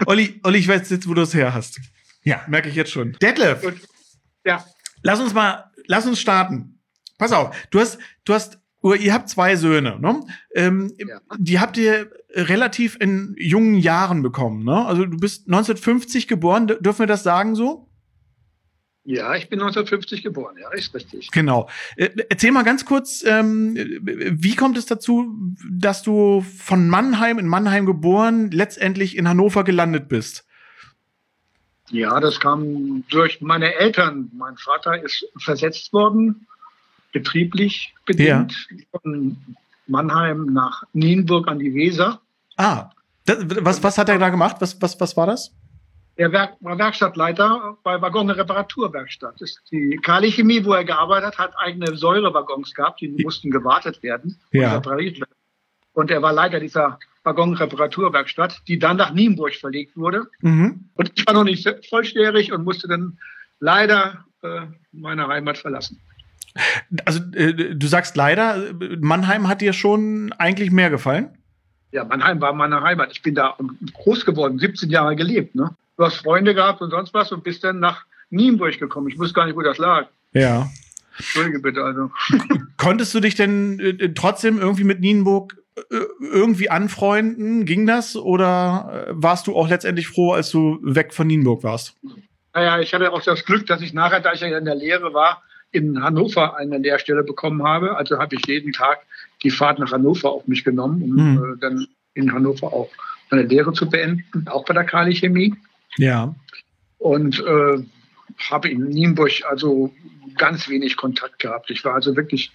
Olli, Olli, ich weiß jetzt, wo du es her hast. Ja. Merke ich jetzt schon. Detlef, Ja. lass uns mal, lass uns starten. Pass auf, du hast, du hast, ihr habt zwei Söhne, ne? Ähm, Ja. Die habt ihr relativ in jungen Jahren bekommen, ne? Also du bist 1950 geboren, dürfen wir das sagen so? Ja, ich bin 1950 geboren, ja, ist richtig. Genau. Äh, Erzähl mal ganz kurz, ähm, wie kommt es dazu, dass du von Mannheim in Mannheim geboren, letztendlich in Hannover gelandet bist? Ja, das kam durch meine Eltern. Mein Vater ist versetzt worden, betrieblich bedingt, von Mannheim nach Nienburg an die Weser. Ah, das, was, was hat er da gemacht? Was, was, was war das? Er Werk, war Werkstattleiter bei Waggon Reparaturwerkstatt. Das ist die Kali Chemie, wo er gearbeitet hat, eigene Säurewaggons gehabt, die mussten gewartet werden und Ja. repariert werden. Und er war Leiter dieser Waggon Reparaturwerkstatt, die dann nach Nienburg verlegt wurde. Mhm. Und ich war noch nicht vollständig und musste dann leider äh, meine Heimat verlassen. Also, äh, du sagst leider, Mannheim hat dir schon eigentlich mehr gefallen? Ja, Mannheim war meine Heimat. Ich bin da groß geworden, 17 Jahre gelebt. Ne? Du hast Freunde gehabt und sonst was und bist dann nach Nienburg gekommen. Ich wusste gar nicht, wo das lag. Ja. Entschuldige bitte. Also. (laughs) (laughs) Konntest du dich denn äh, trotzdem irgendwie mit Nienburg äh, irgendwie anfreunden? Ging das? Oder äh, warst du auch letztendlich froh, als du weg von Nienburg warst? Naja, ich hatte auch das Glück, dass ich nachher, da ich ja in der Lehre war, in Hannover eine Lehrstelle bekommen habe. Also habe ich jeden Tag die Fahrt nach Hannover auf mich genommen, um Mhm. äh, dann in Hannover auch meine Lehre zu beenden, auch bei der Kali Chemie. Ja. Und äh, habe in Nienburg also ganz wenig Kontakt gehabt. Ich war also wirklich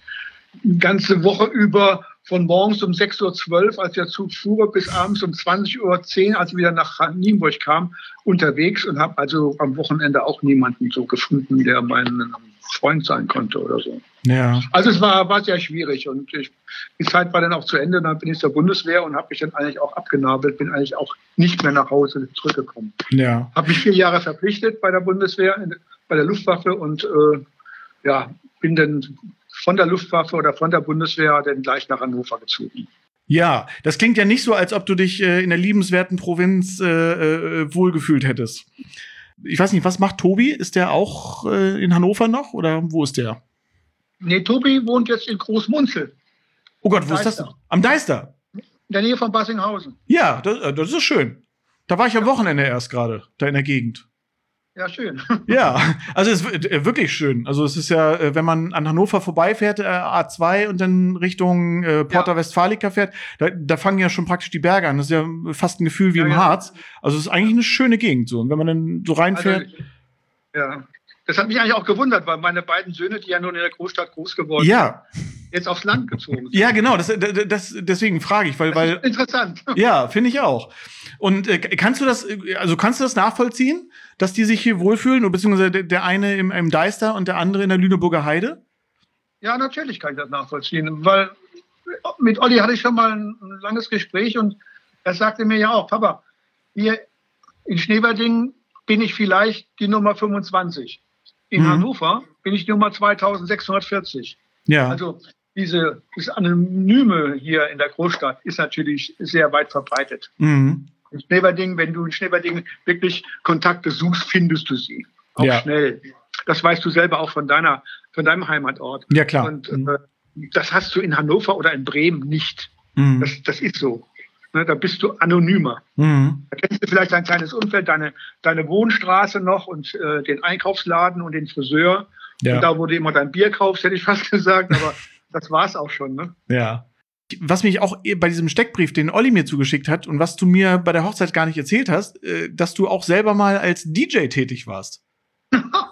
eine ganze Woche über von morgens um 6.12 Uhr, als der Zug fuhr, bis abends um 20.10 Uhr, als ich wieder nach Nienburg kam, unterwegs und habe also am Wochenende auch niemanden so gefunden, der mein Freund sein konnte oder so. Ja. Also es war, war sehr schwierig und ich, die Zeit war dann auch zu Ende. Dann bin ich zur Bundeswehr und habe mich dann eigentlich auch abgenabelt, bin eigentlich auch nicht mehr nach Hause zurückgekommen. Ja. Habe mich vier Jahre verpflichtet bei der Bundeswehr, bei der Luftwaffe und äh, ja, bin dann von der Luftwaffe oder von der Bundeswehr dann gleich nach Hannover gezogen. Ja, das klingt ja nicht so, als ob du dich äh, in der liebenswerten Provinz äh, äh, wohlgefühlt hättest. Ich weiß nicht, was macht Tobi? Ist der auch äh, in Hannover noch oder wo ist der? Nee, Tobi wohnt jetzt in Großmunzel, Oh Gott, wo ist das? Deister. Am Deister. in der Nähe von Bassinghausen. Ja, das, äh, das ist schön. Da war ich am Wochenende erst gerade, da in der Gegend. Ja, schön. (laughs) Ja, also es ist äh, wirklich schön. Also es ist ja, äh, wenn man an Hannover vorbeifährt, äh, A2 und dann Richtung äh, Porta Ja. Westfalica fährt, da, da fangen ja schon praktisch die Berge an. Das ist ja fast ein Gefühl wie Ja, im ja. Harz. Also es ist eigentlich eine schöne Gegend so. Und wenn man dann so reinfährt, Also, ja. Das hat mich eigentlich auch gewundert, weil meine beiden Söhne, die ja nun in der Großstadt groß geworden ja, sind, jetzt aufs Land gezogen sind. ja genau. Das, das, deswegen frage ich, weil, Das weil interessant. (laughs) ja, finde ich auch. Und äh, kannst du das, also kannst du das nachvollziehen, dass die sich hier wohlfühlen, oder beziehungsweise der, der eine im, im Deister und der andere in der Lüneburger Heide? Ja, natürlich kann ich das nachvollziehen, weil mit Olli hatte ich schon mal ein, ein langes Gespräch und er sagte mir ja auch, Papa, hier in Schneewerding bin ich vielleicht die Nummer 25. In Mhm. Hannover bin ich Nummer 2640. Ja. Also diese, diese Anonyme hier in der Großstadt ist natürlich sehr weit verbreitet. mhm. In Schneewerding, wenn du in Schneewerding wirklich Kontakte suchst, findest du sie. Auch Ja. schnell. Das weißt du selber auch von deiner, von deinem Heimatort. Ja, klar. Und Mhm. äh, das hast du in Hannover oder in Bremen nicht. Mhm. Das, das ist so. Ne, da bist du anonymer. Mhm. Da kennst du vielleicht dein kleines Umfeld, deine, deine Wohnstraße noch und äh, den Einkaufsladen und den Friseur. Ja. Und da, wo du immer dein Bier kaufst, hätte ich fast (laughs) gesagt, aber das war's auch schon. Ne? Ja. Was mich auch bei diesem Steckbrief, den Olli mir zugeschickt hat und was du mir bei der Hochzeit gar nicht erzählt hast, äh, dass du auch selber mal als DJ tätig warst. (laughs)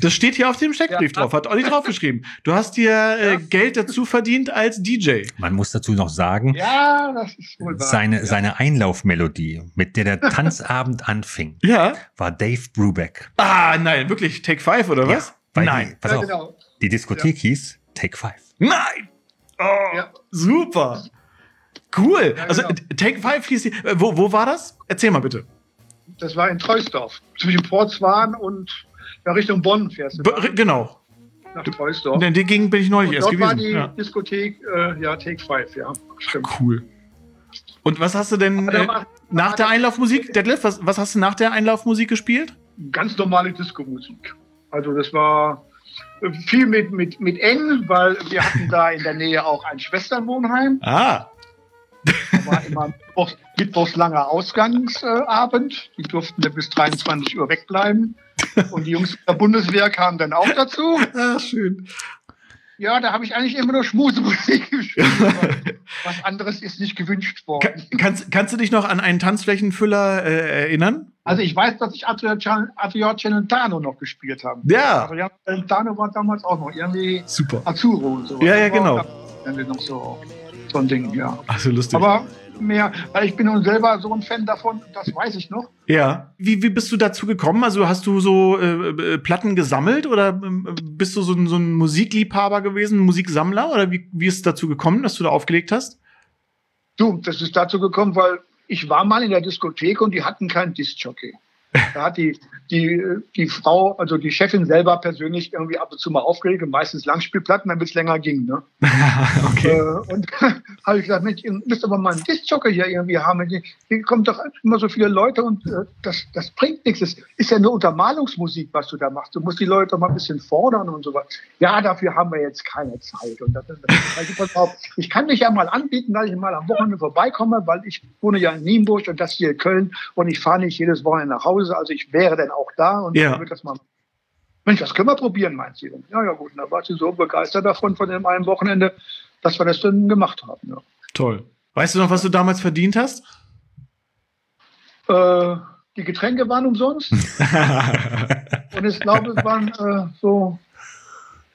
Das steht hier auf dem Steckbrief Ja. drauf, hat Olli draufgeschrieben. Du hast dir äh, Ja. Geld dazu verdient als DJ. Man muss dazu noch sagen, Ja, das ist wohl wahr. seine, ja. seine Einlaufmelodie, mit der der (laughs) Tanzabend anfing, Ja. war Dave Brubeck. Ah, nein, wirklich Take Five oder was? Nein. Die, pass ja, auf, genau. die Diskothek hieß Take Five. Nein! Oh, Ja. super. Cool. Ja, also genau. äh, Take Five hieß die. Äh, wo, wo war das? Erzähl mal bitte. Das war in Treusdorf. Zwischen Porzwan und ja, Richtung Bonn fährst du. B da, genau. nach Treusdorf. In der Gegend bin ich neulich erst dort war gewesen. die Ja. Diskothek, äh, ja, Take Five, ja, stimmt. Cool. Und was hast du denn äh, war- nach der Einlaufmusik, Detlef, was, was hast du nach der Einlaufmusik gespielt? Ganz normale Disco-Musik. Also das war äh, viel mit, mit, mit eng, weil wir hatten da in der Nähe auch ein Schwesternwohnheim. Ah, Da war immer mittwochs, mittwochs langer Ausgangsabend. Die durften dann bis 23 Uhr wegbleiben. Und die Jungs der Bundeswehr kamen dann auch dazu. ah schön. Ja, da habe ich eigentlich immer nur Schmusemusik (laughs) gespielt. (laughs) Was anderes ist nicht gewünscht worden. kannst, kannst du dich noch an einen Tanzflächenfüller äh, erinnern? Also ich weiß, dass ich Adriano Celentano noch gespielt habe. Ja. Adriano Celentano war damals auch noch irgendwie Super. Azuro und so. Ja, ja, genau. Dann noch so, so ein Ding, ja. Ach so lustig. Aber mehr, weil ich bin nun selber so ein Fan davon, das weiß ich noch. ja. Wie, wie bist du dazu gekommen? Also hast du so äh, äh, Platten gesammelt oder ähm, bist du so ein, so ein Musikliebhaber gewesen, Musiksammler? Oder wie, wie ist es dazu gekommen, dass du da aufgelegt hast? Du, das ist dazu gekommen, weil ich war mal in der Diskothek und die hatten keinen Diskjockey. Da hat die, die, die Frau, also die Chefin selber persönlich irgendwie ab und zu mal aufgeregt, meistens Langspielplatten, damit es länger ging. Ne? (laughs) okay. Äh, und (laughs) habe ich gesagt, Mensch, ihr müsst aber mal einen Discjockey hier irgendwie haben. Hier kommen doch immer so viele Leute und äh, das, das bringt nichts. Das ist ja nur Untermalungsmusik, was du da machst. Du musst die Leute doch mal ein bisschen fordern und so was. Ja, dafür haben wir jetzt keine Zeit. Und das, das, das, auf, ich kann mich ja mal anbieten, dass ich mal am Wochenende vorbeikomme, weil ich wohne ja in Nienburg und das hier in Köln und ich fahre nicht jedes Wochenende nach Hause. Also ich wäre dann auch da und Ja. wird das mal Mensch, das können wir probieren, meint sie. Ja, ja, gut. Und da war sie so begeistert davon, von dem einen Wochenende, dass wir das dann gemacht haben. Ja. Toll. Weißt du noch, was du damals verdient hast? Äh, die Getränke waren umsonst (laughs) und ich glaube, es waren äh, so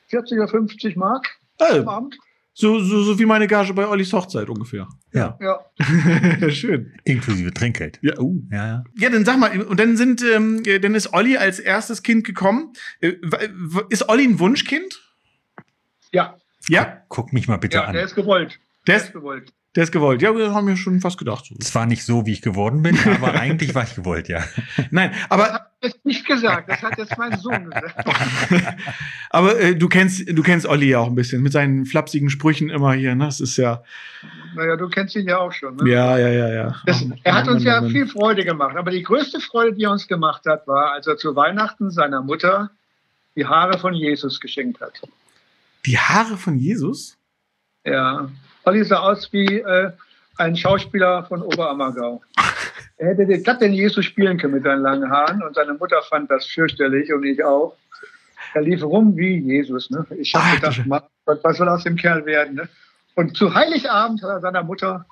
40 oder 50 Mark am Also, Abend. So, so, so wie meine Gage bei Ollis Hochzeit ungefähr. Ja, Ja, (laughs) Schön. inklusive Trinkgeld. Ja, uh. Ja, ja. Ja, dann sag mal, und dann sind, ähm, äh, dann ist Olli als erstes Kind gekommen. Äh, ist Olli ein Wunschkind? ja, Ja, Guck mich mal bitte ja, an. der ist gewollt. der Der ist gewollt. Der ist gewollt. Ja, wir haben ja schon fast gedacht. So. Zwar nicht so, wie ich geworden bin, aber (laughs) eigentlich war ich gewollt, ja. Nein, Das aber, hat er jetzt nicht gesagt, das hat jetzt mein Sohn gesagt. (laughs) aber äh, du kennst, du kennst Olli ja auch ein bisschen mit seinen flapsigen Sprüchen immer hier. Ne? Das ist ja, Naja, du kennst ihn ja auch schon. Ne? ja, ja, ja, ja. Das, er hat uns ja viel Freude gemacht. Aber die größte Freude, die er uns gemacht hat, war, als er zu Weihnachten seiner Mutter die Haare von Jesus geschenkt hat. Die Haare von Jesus? Ja, Olli sah aus wie äh, ein Schauspieler von Oberammergau. (laughs) Er hätte den, glatt den Jesus spielen können mit seinen langen Haaren und seine Mutter fand das fürchterlich und ich auch. Er lief rum wie Jesus. Ne? Ich habe Ach, gedacht, Mann, was soll aus dem Kerl werden? Ne? Und zu Heiligabend hat er seiner Mutter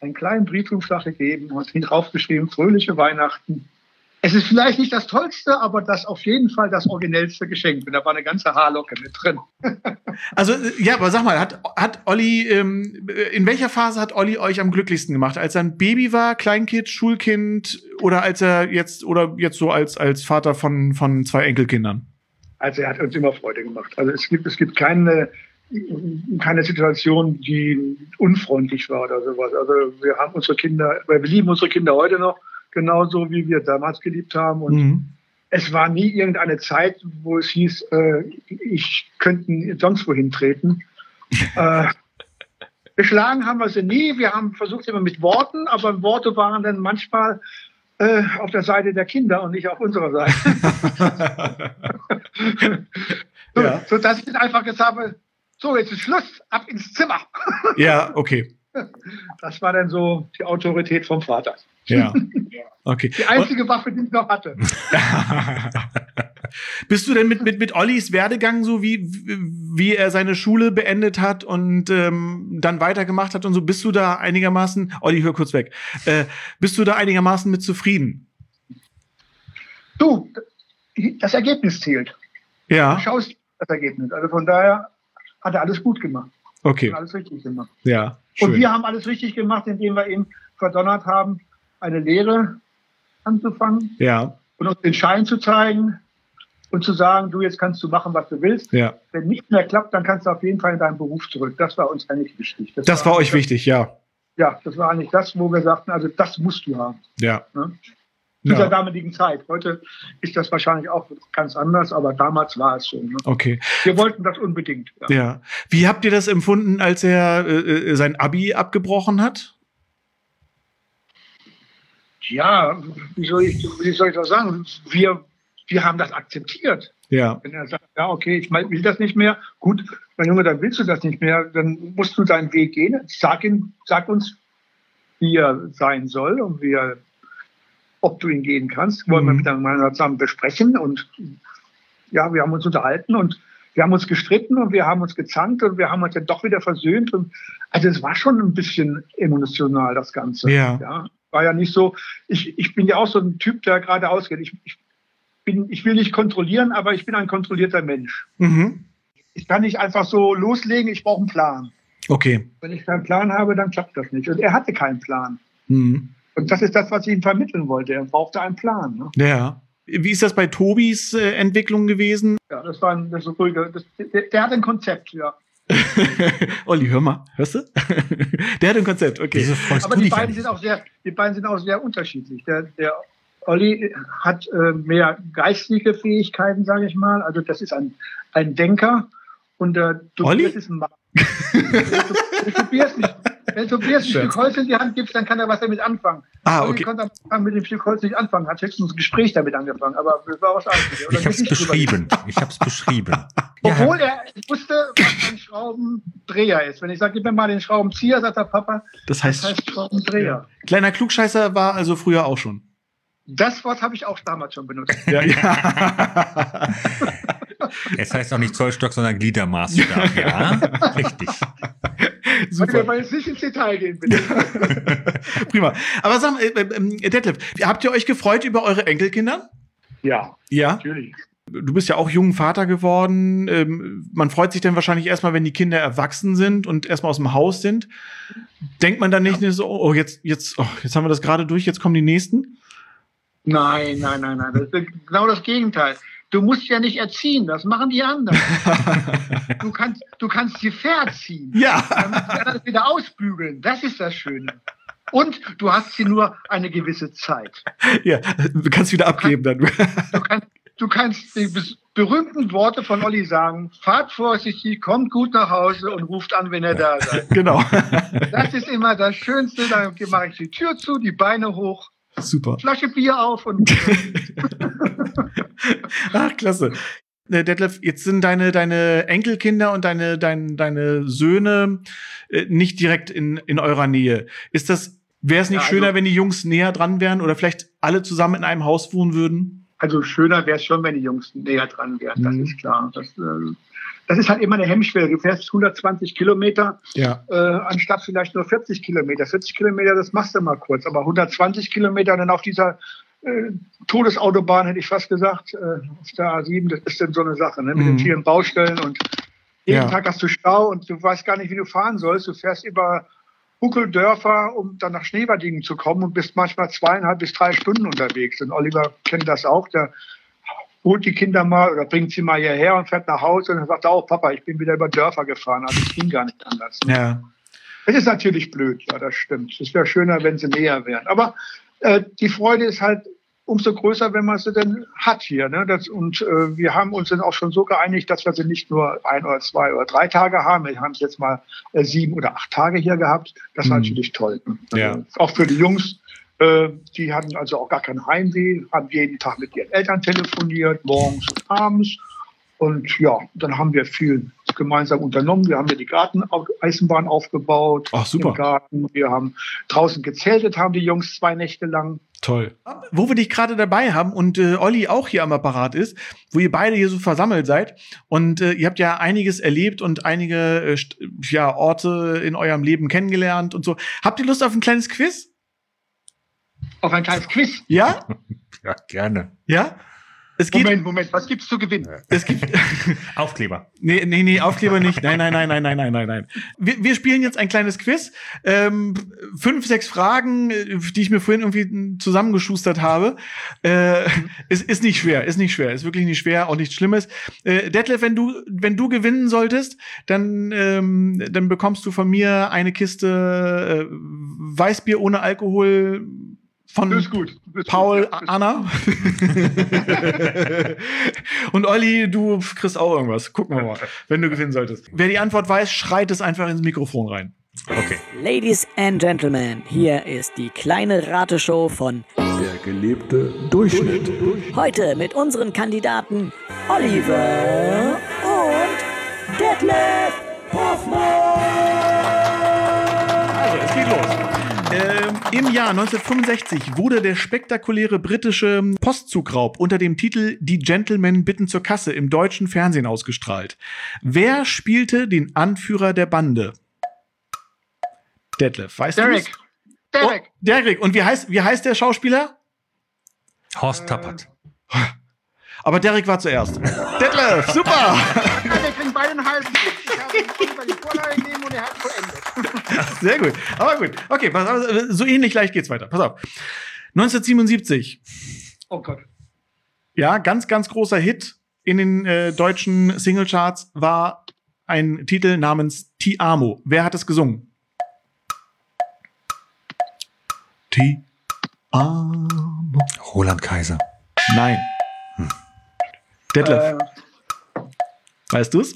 einen kleinen Briefumschlag gegeben und ihn draufgeschrieben, fröhliche Weihnachten. Es ist vielleicht nicht das Tollste, aber das auf jeden Fall das originellste Geschenk. Und da war eine ganze Haarlocke mit drin. (laughs) Also, ja, aber sag mal, hat, hat Olli, ähm, äh, in welcher Phase hat Olli euch am glücklichsten gemacht? Als er ein Baby war, Kleinkind, Schulkind oder als er jetzt, oder jetzt so als, als Vater von, von zwei Enkelkindern? Also er hat uns immer Freude gemacht. Also es gibt, es gibt keine, keine Situation, die unfreundlich war oder sowas. Also wir haben unsere Kinder, wir lieben unsere Kinder heute noch genauso, wie wir damals geliebt haben. Und Mhm. es war nie irgendeine Zeit, wo es hieß, äh, ich könnte sonst wohin treten. (laughs) äh, geschlagen haben wir sie nie. Wir haben versucht immer mit Worten, aber Worte waren dann manchmal äh, auf der Seite der Kinder und nicht auf unserer Seite. (laughs) so, Ja. so dass ich dann einfach gesagt habe, so, jetzt ist Schluss, ab ins Zimmer. ja, okay. Das war dann so die Autorität vom Vater. Ja. (laughs) Okay. Die einzige Waffe, die ich noch hatte. (laughs) Bist du denn mit, mit, mit Ollis Werdegang so, wie, wie er seine Schule beendet hat und ähm, dann weitergemacht hat und so, bist du da einigermaßen, Olli, hör kurz weg, äh, bist du da einigermaßen mit zufrieden? Du, das Ergebnis zählt. Du Ja, schaust das Ergebnis. Also von daher hat er alles gut gemacht. okay, Und alles richtig gemacht. ja, Und schön. wir haben alles richtig gemacht, indem wir ihn verdonnert haben, eine Lehre anzufangen Ja, und uns den Schein zu zeigen und zu sagen, du, jetzt kannst du machen, was du willst. ja. Wenn nicht mehr klappt, dann kannst du auf jeden Fall in deinen Beruf zurück. Das war uns eigentlich wichtig. Das war euch wichtig, ja. Ja, das war eigentlich das, wo wir sagten, also das musst du haben. Ja. Ne? Ja. damaligen Zeit. Heute ist das wahrscheinlich auch ganz anders, aber damals war es so. Ne? Okay. Wir wollten das unbedingt. Ja. Ja. Wie habt ihr das empfunden, als er äh, äh, sein Abi abgebrochen hat? Ja, wie soll ich, wie soll ich das sagen? Wir, wir haben das akzeptiert. Ja. Wenn er sagt, ja, okay, ich will das nicht mehr, gut, mein Junge, dann willst du das nicht mehr, dann musst du deinen Weg gehen. Sag, ihm, sag uns, wie er sein soll und wie er, ob du ihn gehen kannst. Wollen wir Mhm. miteinander zusammen besprechen und ja, wir haben uns unterhalten und wir haben uns gestritten und wir haben uns gezankt und wir haben uns dann doch wieder versöhnt und also es war schon ein bisschen emotional, das Ganze. Ja. ja war ja nicht so, ich, ich bin ja auch so ein Typ, der geradeaus geht. Ich, ich, bin, ich will nicht kontrollieren, aber ich bin ein kontrollierter Mensch. Mhm. Ich kann nicht einfach so loslegen, ich brauche einen Plan. Okay. Wenn ich keinen Plan habe, dann klappt das nicht. Und er hatte keinen Plan. Mhm. Und das ist das, was ich ihm vermitteln wollte. Er brauchte einen Plan. Ne? Ja. Wie ist das bei Tobis äh, Entwicklung gewesen? Ja, das war ein, das ist ruhiger. Das, der, der hat ein Konzept, ja. (laughs) Olli, hör mal, hörst du? (laughs) Der hat ein Konzept, okay. Aber du die beiden sind auch sehr, die beiden sind auch sehr unterschiedlich. Der, der Olli hat äh, mehr geistige Fähigkeiten, sage ich mal. Also das ist ein, ein Denker. Und äh, Tobias ist ein Mann. (laughs) wenn Tobias nicht, wenn Tobias ein Stück Holz in die Hand gibt, dann kann er was damit anfangen. Ah, okay. Ich konnte mit dem Stück Holz nicht anfangen, hat höchstens ein Gespräch damit angefangen, aber das war was anderes. Ich habe es beschrieben. Ich habe es beschrieben. (laughs) Obwohl er wusste, was ein Schraubendreher ist. Wenn ich sage, gib mir mal den Schraubenzieher, sagt der Papa, das heißt, das heißt Schraubendreher. Kleiner Klugscheißer war also früher auch schon. Das Wort habe ich auch damals schon benutzt. (laughs) Ja, ja. Es heißt auch nicht Zollstock, sondern Gliedermaßstab. (laughs) Ja, richtig. Super. Wir wollen jetzt nicht ins Detail gehen, bitte. (laughs) Prima. Aber sag mal, äh, äh, Detlef, habt ihr euch gefreut über eure Enkelkinder? Ja, ja, natürlich. Du bist ja auch jungen Vater geworden. Ähm, man freut sich dann wahrscheinlich erstmal, wenn die Kinder erwachsen sind und erstmal aus dem Haus sind. Denkt man dann nicht ja. so, oh, jetzt, jetzt, oh, jetzt haben wir das gerade durch, jetzt kommen die nächsten? Nein, nein, nein, nein. Das ist genau das Gegenteil. Du musst ja nicht erziehen, das machen die anderen. (laughs) du, kannst, du kannst sie verziehen. Ja. Dann musst du alles wieder ausbügeln. Das ist das Schöne. Und du hast sie nur eine gewisse Zeit. Ja, du kannst wieder abgeben dann. Du kannst, du kannst die berühmten Worte von Olli sagen, fahrt vorsichtig, kommt gut nach Hause und ruft an, wenn ihr da seid. Genau. Das ist immer das Schönste. Dann mache ich die Tür zu, die Beine hoch Super. Flasche Bier auf und. (laughs) Ach, klasse. Äh, Detlef, jetzt sind deine, deine Enkelkinder und deine, deine, deine Söhne äh, nicht direkt in, in eurer Nähe. Ist das, wäre es nicht ja, also, schöner, wenn die Jungs näher dran wären oder vielleicht alle zusammen in einem Haus wohnen würden? Also schöner wäre es schon, wenn die Jungs näher dran wären, das mhm. ist klar. Das, äh, das ist halt immer eine Hemmschwelle. Du fährst 120 Kilometer, ja. äh, anstatt vielleicht nur 40 Kilometer. 40 Kilometer, das machst du mal kurz, aber 120 Kilometer dann auf dieser äh, Todesautobahn, hätte ich fast gesagt, äh, auf der A7, das ist dann so eine Sache, ne? mit mhm. den vielen Baustellen und jeden ja. Tag hast du Stau und du weißt gar nicht, wie du fahren sollst. Du fährst über Huckeldörfer, um dann nach Schneewerdingen zu kommen und bist manchmal zweieinhalb bis drei Stunden unterwegs. Und Oliver kennt das auch, der holt die Kinder mal oder bringt sie mal hierher und fährt nach Hause und dann sagt er auch, Papa, ich bin wieder über Dörfer gefahren, also es ging gar nicht anders. Ne? Ja. Es ist natürlich blöd, ja, das stimmt. Es wäre schöner, wenn sie näher wären. Aber äh, die Freude ist halt umso größer, wenn man sie denn hat hier. Ne? Das, und äh, wir haben uns dann auch schon so geeinigt, dass wir sie nicht nur ein oder zwei oder drei Tage haben. Wir haben es jetzt mal äh, sieben oder acht Tage hier gehabt. Das war mhm. natürlich toll. Ne? Ja. Also, auch für die Jungs die hatten also auch gar kein Heimweh, haben jeden Tag mit ihren Eltern telefoniert, morgens und abends. Und ja, dann haben wir viel gemeinsam unternommen. Wir haben ja die Garteneisenbahn aufgebaut Ach, super. im Garten. Wir haben draußen gezeltet, haben die Jungs zwei Nächte lang. Toll. Wo wir dich gerade dabei haben und äh, Olli auch hier am Apparat ist, wo ihr beide hier so versammelt seid und äh, ihr habt ja einiges erlebt und einige äh, ja, Orte in eurem Leben kennengelernt und so. Habt ihr Lust auf ein kleines Quiz? Auf ein kleines Quiz? Ja? (laughs) Ja, gerne. Ja? Es geht, Moment, Moment, was gibt's zu gewinnen? Es gibt (laughs) Aufkleber. Nee, nee, nee, Aufkleber nicht. Nein, nein, nein, nein, nein, nein, nein, nein. Wir, wir spielen jetzt ein kleines Quiz. Ähm, fünf, sechs Fragen, äh, die ich mir vorhin irgendwie zusammengeschustert habe. Äh, ist, ist nicht schwer, ist nicht schwer, ist wirklich nicht schwer, auch nichts Schlimmes. Äh, Detlef, wenn du, wenn du gewinnen solltest, dann, ähm, dann bekommst du von mir eine Kiste äh, Weißbier ohne Alkohol von Paul gut, Anna. (laughs) und Olli, du kriegst auch irgendwas. Gucken wir mal, wenn du gewinnen solltest. Wer die Antwort weiß, schreit es einfach ins Mikrofon rein. Okay. Ladies and Gentlemen, hier ist die kleine Rateshow von Der gelebte Durchschnitt. Heute mit unseren Kandidaten Oliver und Detlef Hoffmann. Also, es geht los. Ähm, Im Jahr 1965 wurde der spektakuläre britische Postzugraub unter dem Titel Die Gentlemen bitten zur Kasse im deutschen Fernsehen ausgestrahlt. Wer spielte den Anführer der Bande? Detlef, weißt Derek. du Derek. Oh, Derek. Und wie heißt, wie heißt der Schauspieler? Horst Tappert. Aber Derek war zuerst. Detlef, super! Wir kriegen beide einen halben Ich habe die Vorlage und er hat vollendet. (laughs) Sehr gut. Aber gut. Okay, pass auf, so ähnlich leicht geht's weiter. Pass auf. 1977. Oh Gott. Ja, ganz, ganz großer Hit in den äh, deutschen Singlecharts war ein Titel namens Ti Amo. Wer hat es gesungen? Ti Amo. Roland Kaiser. Nein. Detlef, Äh, weißt du's?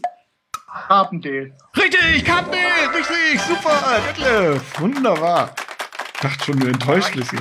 Carpendale. Richtig, Kampel, richtig, super, Detlef, wunderbar. Ich dachte schon, du enttäuscht bist.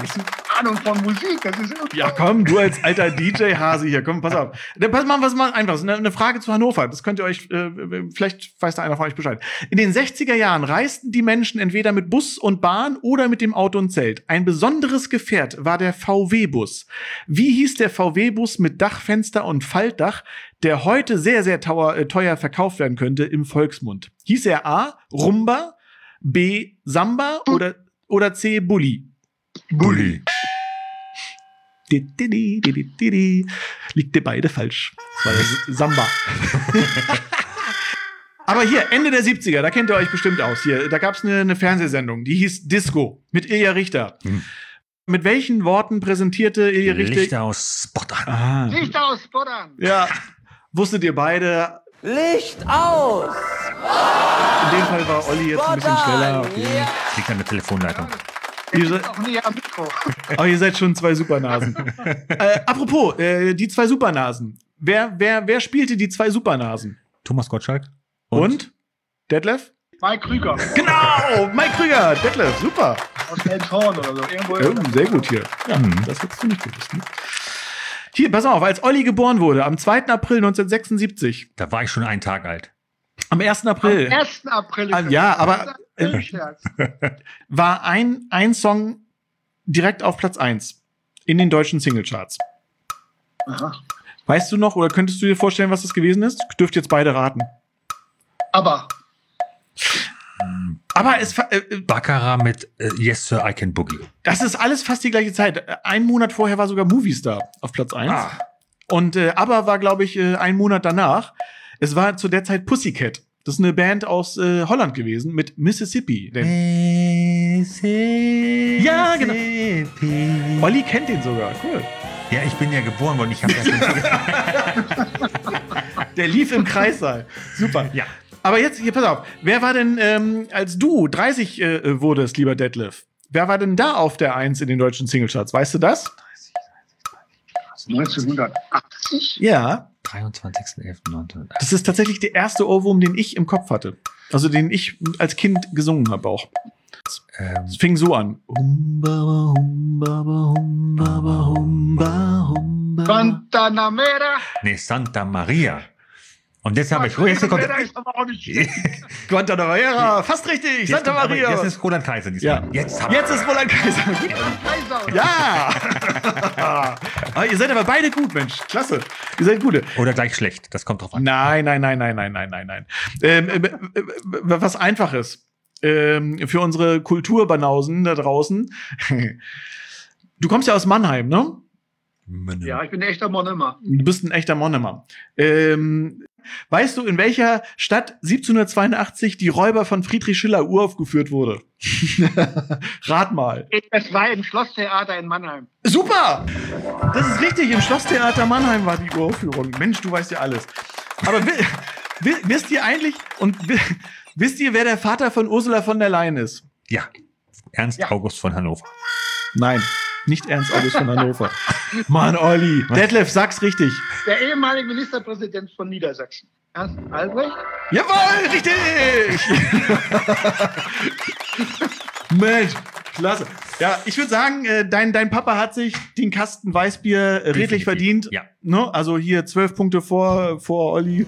Ahnung von Musik, das ist irgendwie. Ja, komm, du als alter DJ-Hase hier, komm, pass auf. Dann pass mal, was mal einfach, eine, eine Frage zu Hannover. Das könnt ihr euch, äh, vielleicht weiß da einer von euch Bescheid. In den 60er Jahren reisten die Menschen entweder mit Bus und Bahn oder mit dem Auto und Zelt. Ein besonderes Gefährt war der VW-Bus. Wie hieß der VW-Bus mit Dachfenster und Faltdach, der heute sehr, sehr teuer, äh, teuer verkauft werden könnte im Volksmund? Hieß er A. Rumba, B. Samba oder, oder C. Bulli? Bulli. Liegt dir beide falsch. Der Samba. (laughs) Aber hier, Ende der 70er, da kennt ihr euch bestimmt aus. Hier, da gab es eine, eine Fernsehsendung, die hieß Disco mit Ilja Richter. Hm. Mit welchen Worten präsentierte Ilja Richter? Lichter aus Spot an. Ah, Licht aus, Boddern. ja, wusstet ihr beide. Licht aus! In dem Fall war Olli jetzt ein bisschen schneller. Okay. Liegt an der Telefonleitung. Ihr, Ich se bin auch näher am Mikro. (laughs) aber ihr seid schon zwei Supernasen. (laughs) äh, apropos, äh, die zwei Supernasen. Wer, wer, wer spielte die zwei Supernasen? Thomas Gottschalk. Und? Detlef? Mike Krüger Genau, Mike Krüger, Detlef, super. aus Elshorn oder so. Irgendwo. Oh, sehr gut hier. Ja, das hättest du nicht gewusst. Ne? Hier, pass auf, als Olli geboren wurde, am 2. April 1976, Da war ich schon einen Tag alt. am 1. April, Am 1. April. Ah, ja, aber- Scherz. (laughs) war ein, ein Song direkt auf Platz 1 in den deutschen Singlecharts. Aha. Weißt du noch oder könntest du dir vorstellen, was das gewesen ist? Dürft jetzt beide raten. Aber Aber es, äh, äh, Baccarat mit äh, Yes Sir I Can Boogie. das ist alles fast die gleiche Zeit. Äh, Ein Monat vorher war sogar Movistar auf Platz 1. Ah. Und äh, aber war, glaube ich, äh, ein Monat danach. Es war zu der Zeit Pussycat. Das ist eine Band aus äh, Holland gewesen mit Mississippi. Denn Ja, genau. Olli kennt den sogar. Cool. Ja, ich bin ja geboren worden. Ich habe das nicht (laughs) Der lief im Kreissaal. Super. Ja. Aber jetzt, hier, pass auf. Wer war denn, ähm, als du 30 äh, wurdest, lieber Detlef, wer war denn da auf der 1 in den deutschen Singlecharts? Weißt du das? 1980? Ja. 23.11.19. Das ist tatsächlich der erste Ohrwurm, den ich im Kopf hatte. Also den ich als Kind gesungen habe auch. Ähm, Es fing so an. Humba. Guantanamera. nee, Santa Maria. Und jetzt habe ich. Oh, jetzt kommt. (laughs) Guantanamera fast richtig, Jetzt, Santa kommt aber- Maria. jetzt ist Roland Kaiser diesmal. ja. Jetzt, Jetzt ist Roland Kaiser. (laughs) Ja! aber ihr seid aber beide gut, Mensch. Klasse. Ihr seid gute. Oder gleich schlecht. Das kommt drauf an. Nein, nein, nein, nein, nein, nein, nein, nein. Ähm, äh, äh, was Einfaches. Ähm, für unsere Kulturbanausen da draußen. (laughs) Du kommst ja aus Mannheim, ne? Ja, ich bin ein echter Monomer. Du bist ein echter Monnemer. Ähm, weißt du, in welcher Stadt 1782 die Räuber von Friedrich Schiller uraufgeführt wurde? (laughs) Rat mal. Es war im Schlosstheater in Mannheim. Super! Das ist richtig. Im Schlosstheater Mannheim war die Uraufführung. Mensch, du weißt ja alles. Aber wi wi wisst ihr eigentlich und wi wisst ihr, wer der Vater von Ursula von der Leyen ist? Ja. Ernst Ja. August von Hannover. Nein, nicht Ernst August von Hannover. Mann, Olli. Detlef, sag's richtig. Der ehemalige Ministerpräsident von Niedersachsen. Ernst Albrecht? Jawohl, richtig! Mensch, klasse. Ja, ich würde sagen, äh, dein, dein Papa hat sich den Kasten Weißbier äh, redlich verdient. ja. Ne? Also hier zwölf Punkte vor, vor Olli.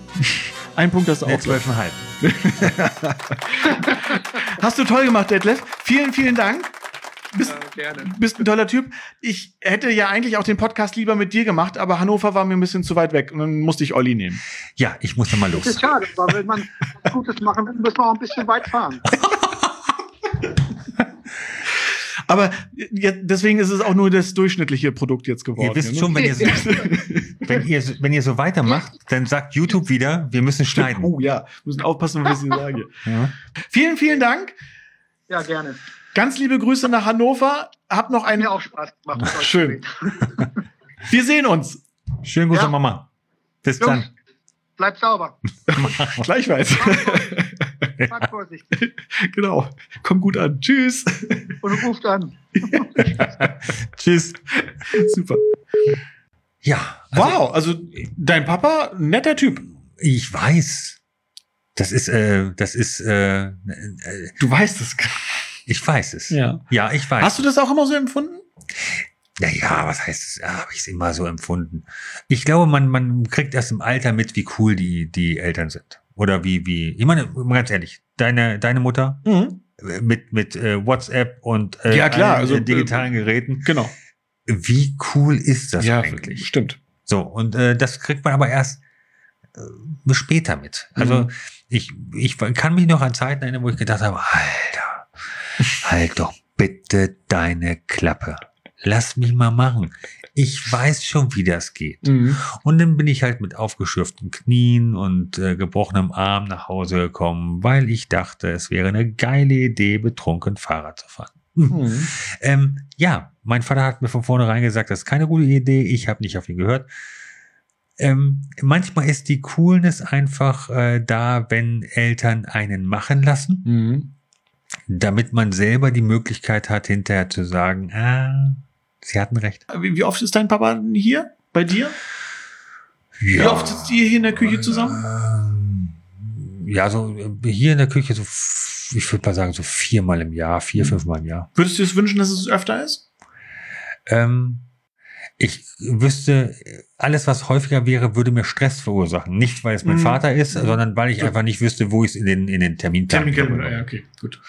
Ein Punkt hast du Nee, auch. zwölfeinhalb. (laughs) Hast du toll gemacht, Detlef. Vielen, vielen Dank. Bist, gerne. bist ein toller Typ. Ich hätte ja eigentlich auch den Podcast lieber mit dir gemacht, aber Hannover war mir ein bisschen zu weit weg und dann musste ich Olli nehmen. Ja, ich muss noch mal Das ist los. schade, weil wenn man was Gutes machen will, muss man auch ein bisschen weit fahren. (laughs) Aber deswegen ist es auch nur das durchschnittliche Produkt jetzt geworden. Ihr wisst ne? schon, wenn ihr, so, (laughs) wenn, ihr, so- wenn ihr so weitermacht, dann sagt YouTube wieder, wir müssen schneiden. Oh ja, müssen aufpassen, was ich (laughs) sage. Ja. Vielen, vielen Dank. Ja, gerne. Ganz liebe Grüße nach Hannover. Habt noch einen. mir auch Spaß gemacht. (laughs) Schön. (laughs) Wir sehen uns. Schönen Gruß Ja. an Mama. Bis Jungs, dann. bleibt sauber. (laughs) Gleichfalls. Fahrt vorsichtig genau. Komm gut an. Tschüss. und ruft an. Tschüss. Super. Ja. also Wow, also dein Papa, netter Typ. Ich weiß. Das ist, äh, das ist, äh, äh, Du weißt es. Ich weiß es. Ja. Ja, ich weiß. Hast du das auch immer so empfunden? Ja, ja, was heißt es? Ja, habe ich es immer so empfunden. Ich glaube, man, man kriegt erst im Alter mit, wie cool die, die Eltern sind. Oder wie, wie, ich meine, ganz ehrlich, deine, deine Mutter Mhm. äh, mit, mit äh, WhatsApp und äh, Ja, klar, allen, also, äh, digitalen Geräten. Genau. Wie cool ist das eigentlich? stimmt. So, und äh, das kriegt man aber erst äh, später mit. Also Mhm. ich, ich kann mich noch an Zeiten erinnern, wo ich gedacht habe, Alter, halt doch bitte deine Klappe. Lass mich mal machen. Ich weiß schon, wie das geht. Mhm. Und dann bin ich halt mit aufgeschürften Knien und äh, gebrochenem Arm nach Hause gekommen, weil ich dachte, es wäre eine geile Idee, betrunken Fahrrad zu fahren. Mhm. Ähm, ja, mein Vater hat mir von vornherein gesagt, das ist keine gute Idee. Ich habe nicht auf ihn gehört. Ähm, manchmal ist die Coolness einfach äh, da, wenn Eltern einen machen lassen, Mhm. Damit man selber die Möglichkeit hat, hinterher zu sagen, ah, sie hatten recht. Wie, wie oft ist dein Papa hier bei dir? Wie oft sitzt ihr hier in der Küche zusammen? Ähm, Ja, so äh, hier in der Küche so, ich würde mal sagen, so viermal im Jahr, vier, fünfmal im Jahr. Würdest du es wünschen, dass es öfter ist? Ähm, ich wüsste, alles, was häufiger wäre, würde mir Stress verursachen. Nicht, weil es mein Mhm. Vater ist, Mhm. sondern weil ich einfach nicht wüsste, wo ich es in den, in den Termin Terminkalender, ja, okay, gut.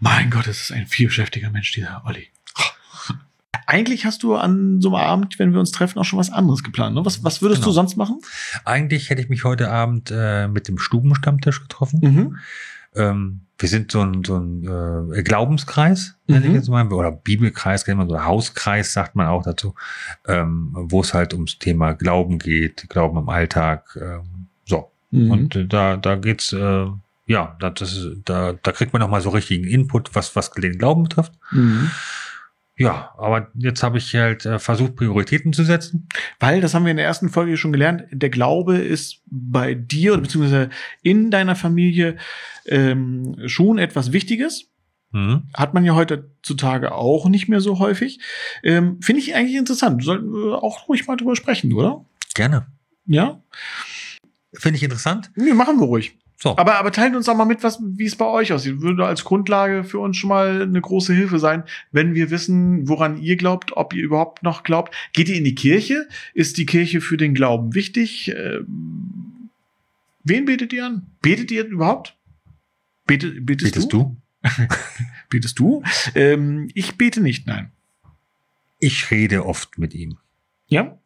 Mein Gott, es ist ein vielbeschäftiger Mensch, dieser Olli. Eigentlich hast du an so einem Abend, wenn wir uns treffen, auch schon was anderes geplant. Ne? Was, was würdest Genau. du sonst machen? Eigentlich hätte ich mich heute Abend äh, mit dem Stubenstammtisch getroffen. Mhm. Ähm, wir sind so ein, so ein äh, Glaubenskreis, nenne ich Mhm. jetzt mal, oder Bibelkreis, kennt man so, Hauskreis sagt man auch dazu, ähm, wo es halt ums Thema Glauben geht, Glauben im Alltag. Ähm, so. Mhm. Und äh, da, da geht's, äh, ja, da, das ist, da, da kriegt man noch mal so richtigen Input, was, was den Glauben betrifft. Mhm. Ja, aber jetzt habe ich halt äh, versucht, Prioritäten zu setzen. Weil, das haben wir in der ersten Folge schon gelernt, der Glaube ist bei dir oder beziehungsweise in deiner Familie ähm, schon etwas Wichtiges. Mhm. Hat man ja heutzutage auch nicht mehr so häufig. Ähm, Finde ich eigentlich interessant. Sollten wir auch ruhig mal drüber sprechen, oder? Gerne. Ja? Finde ich interessant. Nee, machen wir ruhig. So. Aber, aber teilt uns doch mal mit, was, wie es bei euch aussieht. Würde als Grundlage für uns schon mal eine große Hilfe sein, wenn wir wissen, woran ihr glaubt, ob ihr überhaupt noch glaubt. Geht ihr in die Kirche? Ist die Kirche für den Glauben wichtig? Ähm, wen betet ihr an? Betet ihr überhaupt? Betet, betest, Betest du? du? (laughs) Betest du? Ähm, ich bete nicht, nein. Ich rede oft mit ihm. Ja?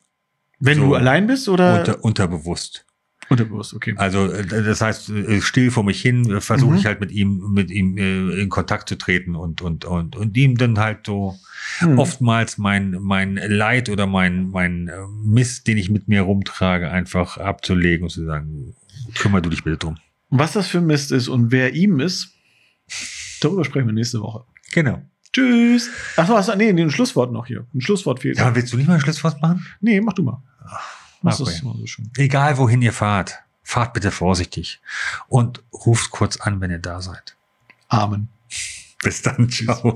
Wenn So. du allein bist oder Unter, unterbewusst. Unterbewusst? Okay. Also äh, das heißt, äh, still vor mich hin äh, versuche Mhm. ich halt mit ihm, mit ihm äh, in Kontakt zu treten und und und und ihm dann halt so Hm. oftmals mein mein Leid oder mein mein Mist, den ich mit mir rumtrage, einfach abzulegen und zu sagen, kümmere du dich bitte drum. Was das für Mist ist und wer ihm ist, darüber sprechen wir nächste Woche. Genau. Tschüss. Achso, hast du, nee, nee, ein Schlusswort noch hier. Ein Schlusswort fehlt. Ja, willst du nicht mal ein Schlusswort machen? Nee, mach du mal. Das ist immer so schön. Egal wohin ihr fahrt, fahrt bitte vorsichtig und ruft kurz an, wenn ihr da seid. Amen. Bis dann, ciao.